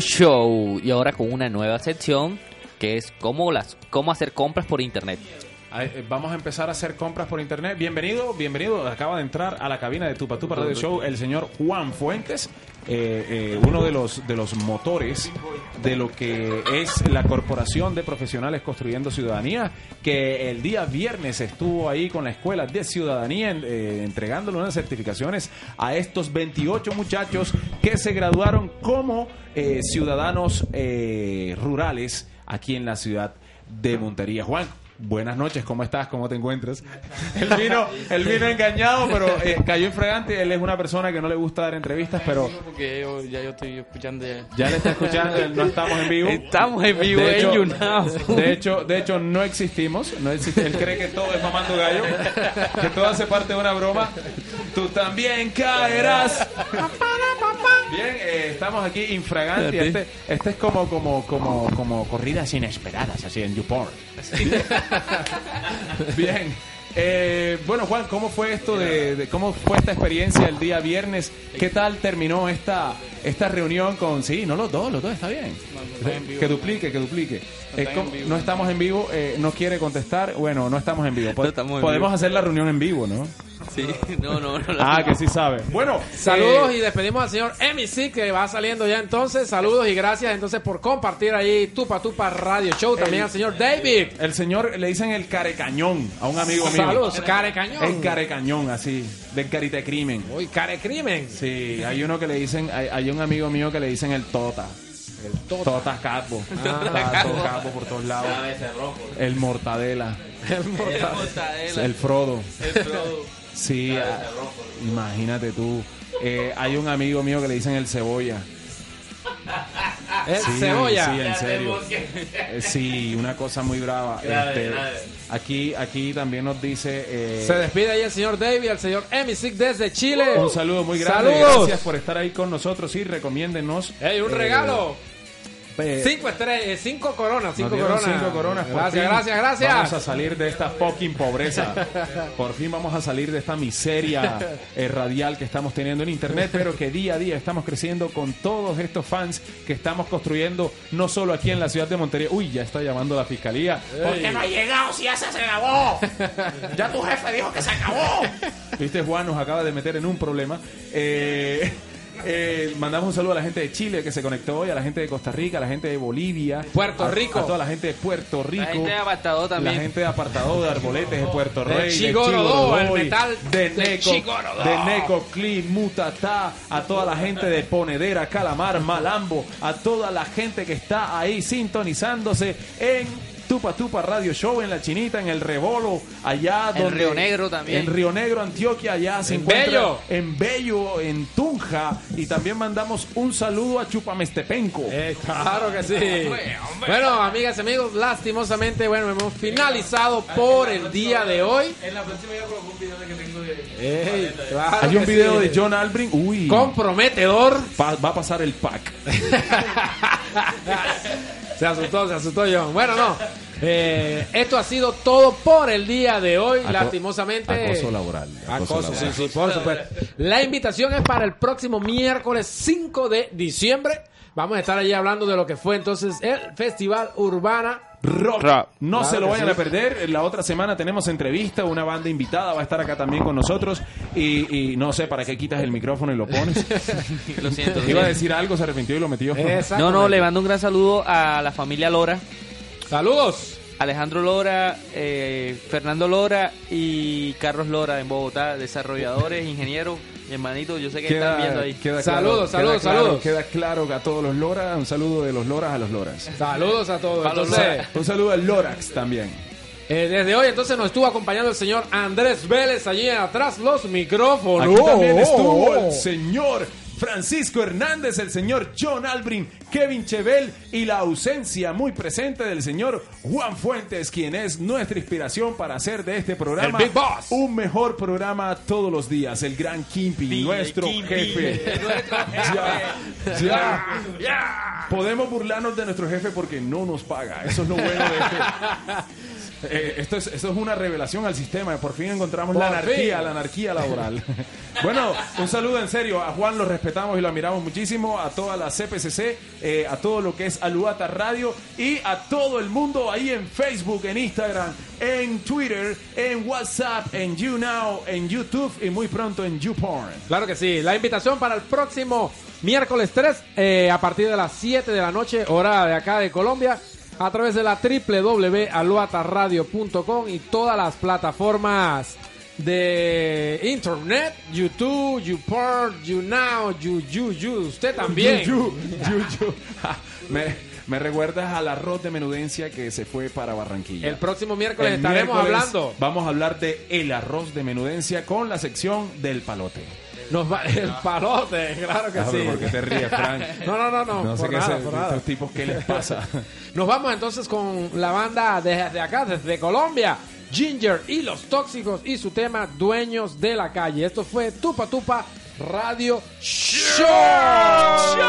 Show y ahora con una nueva sección que es cómo las cómo hacer compras por internet. Eh, Vamos a empezar a hacer compras por internet. Bienvenido, bienvenido. Acaba de entrar a la cabina de Tupa Tupa Radio Show el señor Juan Fuentes, eh, eh, uno de los de los motores de lo que es la Corporación de Profesionales Construyendo Ciudadanía, que el día viernes estuvo ahí con la Escuela de Ciudadanía eh, entregándole unas certificaciones a estos 28 muchachos que se graduaron como eh, ciudadanos eh, rurales aquí en la ciudad de Montería. Juan, buenas noches, ¿cómo estás? ¿Cómo te encuentras? Él vino, él vino engañado, pero eh, cayó infragante. Él es una persona que no le gusta dar entrevistas, pero Porque yo, ya yo estoy escuchando ya. ya le está escuchando, no estamos en vivo. Estamos en vivo De en hecho, de hecho, de hecho, no existimos. No existe. Él cree que todo es mamando gallo, que todo hace parte de una broma. Tú también caerás. Bien, eh, estamos aquí infraganti. Este, este es como, como, como, como corridas inesperadas, así en YouPorn. Bien. Eh, bueno, Juan, ¿cómo fue esto de, de- cómo fue esta experiencia el día viernes? ¿Qué tal terminó esta esta reunión con sí, no los dos, los dos está bien. Que duplique, que duplique. Eh, ¿cómo- no estamos en vivo, eh, no quiere contestar. Bueno, no estamos en vivo. Po- No estamos en Podemos vivo. hacer la reunión en vivo, ¿no? Sí, no, no, no. Ah, que sí sabe. Bueno, Saludos eh, y despedimos al señor MC que va saliendo ya entonces. Saludos y gracias entonces por compartir ahí Tupa Tupa Radio Show. También El- al señor David. el señor le dicen el carecañón a un amigo mío. Saludos, Care Cañón. El carecañón, así, del carita crimen. Uy, Care Crimen. Sí, hay uno que le dicen, hay, hay un amigo mío que le dicen el Tota. El Tota. Tota Calvo. Está todo calvo por todos lados. El Mortadela. El mortal. El Frodo. Sí, ah, imagínate tú. Eh, hay un amigo mío que le dicen el Cebolla. El Sí, Cebolla. Sí, en serio. Eh, sí, una cosa muy brava. Este, aquí, aquí también nos dice. eh, Se despide ahí el señor David, el señor MC desde Chile. un saludo muy grande. Saludos. Gracias por estar ahí con nosotros y recomiéndenos. Ey, un eh, regalo. Cinco estrellas, eh, cinco coronas, cinco coronas. cinco coronas. por Gracias, fin gracias, gracias. Vamos a salir de esta fucking pobreza. Por fin vamos a salir de esta miseria eh, radial que estamos teniendo en internet, pero que día a día estamos creciendo con todos estos fans que estamos construyendo, no solo aquí en la ciudad de Montería. Uy, ya está llamando la fiscalía. ¿Por qué no ha llegado si ya se acabó? Ya tu jefe dijo que se acabó. Viste, Juan nos acaba de meter en un problema. Eh, eh, mandamos un saludo a la gente de Chile que se conectó hoy, a la gente de Costa Rica, a la gente de Bolivia, Puerto a- Rico. a toda la gente de Puerto Rico, La gente de Apartado también. la gente de apartado de Arboletes de Puerto De Rey, de Chigorodó, el metal de Neco, de Neco Clean, Mutatá, a toda la gente de Ponedera, Calamar, Malambo, a toda la gente que está ahí sintonizándose en Tupa Tupa Radio Show en La Chinita, en El Rebolo, allá En donde... Río Negro también. En Río Negro, Antioquia, allá se En encuentra... Bello. En Bello, en Tunja. Y también mandamos un saludo a Chupamestepenco. Eh, claro que sí. Bueno, amigas y amigos, lastimosamente, bueno, hemos finalizado por el día de hoy. En la próxima un video de que tengo de. Ey, claro Hay un video sí. de John Albrin. Uy. comprometedor. Pa- va a pasar el pack. se asustó, se asustó John. Bueno, no. Eh, esto ha sido todo por el día de hoy. Aco- Lastimosamente. acoso laboral, acoso Acoso, sí, laboral. sí, por supuesto. La invitación es para el próximo miércoles 5 de diciembre. Vamos a estar allí hablando de lo que fue entonces el Festival Urbana. Rock. No Claro se lo vayan sí. a perder. La otra semana tenemos entrevista, una banda invitada va a estar acá también con nosotros. Y, y no sé para qué quitas el micrófono y lo pones. Lo siento. Iba a decir algo, se arrepintió y lo metió. No, no, le mando un gran saludo a la familia Lora. Saludos. Alejandro Lora, eh, Fernando Lora y Carlos Lora en Bogotá, desarrolladores, ingenieros, mi hermanito, yo sé que están viendo ahí. queda Saludos, claro, saludos, queda claro, saludos. Queda claro que a todos los loras, un saludo de los loras a los loras. Saludos a todos. Entonces, Un saludo al Lorax también. eh, desde hoy entonces nos estuvo acompañando el señor Andrés Vélez allí atrás los micrófonos. Aquí también Oh, estuvo oh, el oh. señor Francisco Hernández, el señor John Albrin, Kevin Chevel y la ausencia muy presente del señor Juan Fuentes, quien es nuestra inspiración para hacer de este programa El Big Boss. un mejor programa todos los días. El gran Kimping, nuestro jefe. ya, ya. Podemos burlarnos de nuestro jefe porque no nos paga. Eso es lo bueno de este. Eh, esto, es, esto es una revelación al sistema. Por fin encontramos Por la anarquía, fin. la anarquía laboral. bueno, un saludo en serio. A Juan lo respetamos y lo admiramos muchísimo. A toda la CPCC, eh, a todo lo que es Aluata Radio y a todo el mundo ahí en Facebook, en Instagram, en Twitter, en WhatsApp, en YouNow, en YouTube y muy pronto en YouPorn. Claro que sí. La invitación para el próximo miércoles 3 eh, a partir de las 7 de la noche, hora de acá de Colombia, a través de la www.aluataradio.com y todas las plataformas de internet, YouTube, YouPorn, YouNow, You, You, You. Usted también. Yu. Ja, me, me recuerdas al arroz de menudencia que se fue para Barranquilla. El próximo miércoles El estaremos miércoles hablando. Vamos a hablar de el arroz de menudencia con la sección del palote. Nos va el palote, claro que Ah, sí. pero ¿por qué te ríes, Frank? No, no, no, no. No sé por qué nada, es por estos tipos, ¿qué les pasa? Nos vamos entonces con la banda desde acá, desde Colombia, Ginger y los Tóxicos y su tema Dueños de la Calle. Esto fue Tupa Tupa Radio Show. Salgo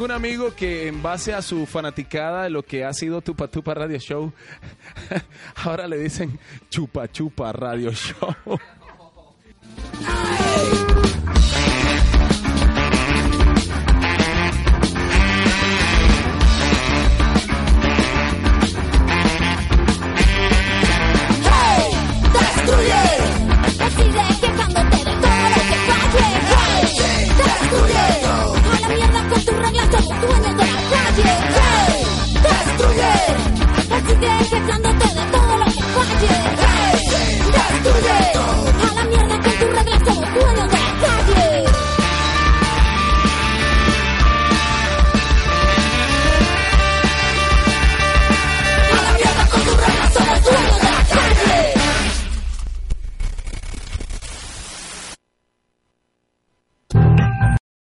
Tengo un amigo que en base a su fanaticada de lo que ha sido Tupa Tupa Radio Show, ahora le dicen Chupa Chupa Radio Show.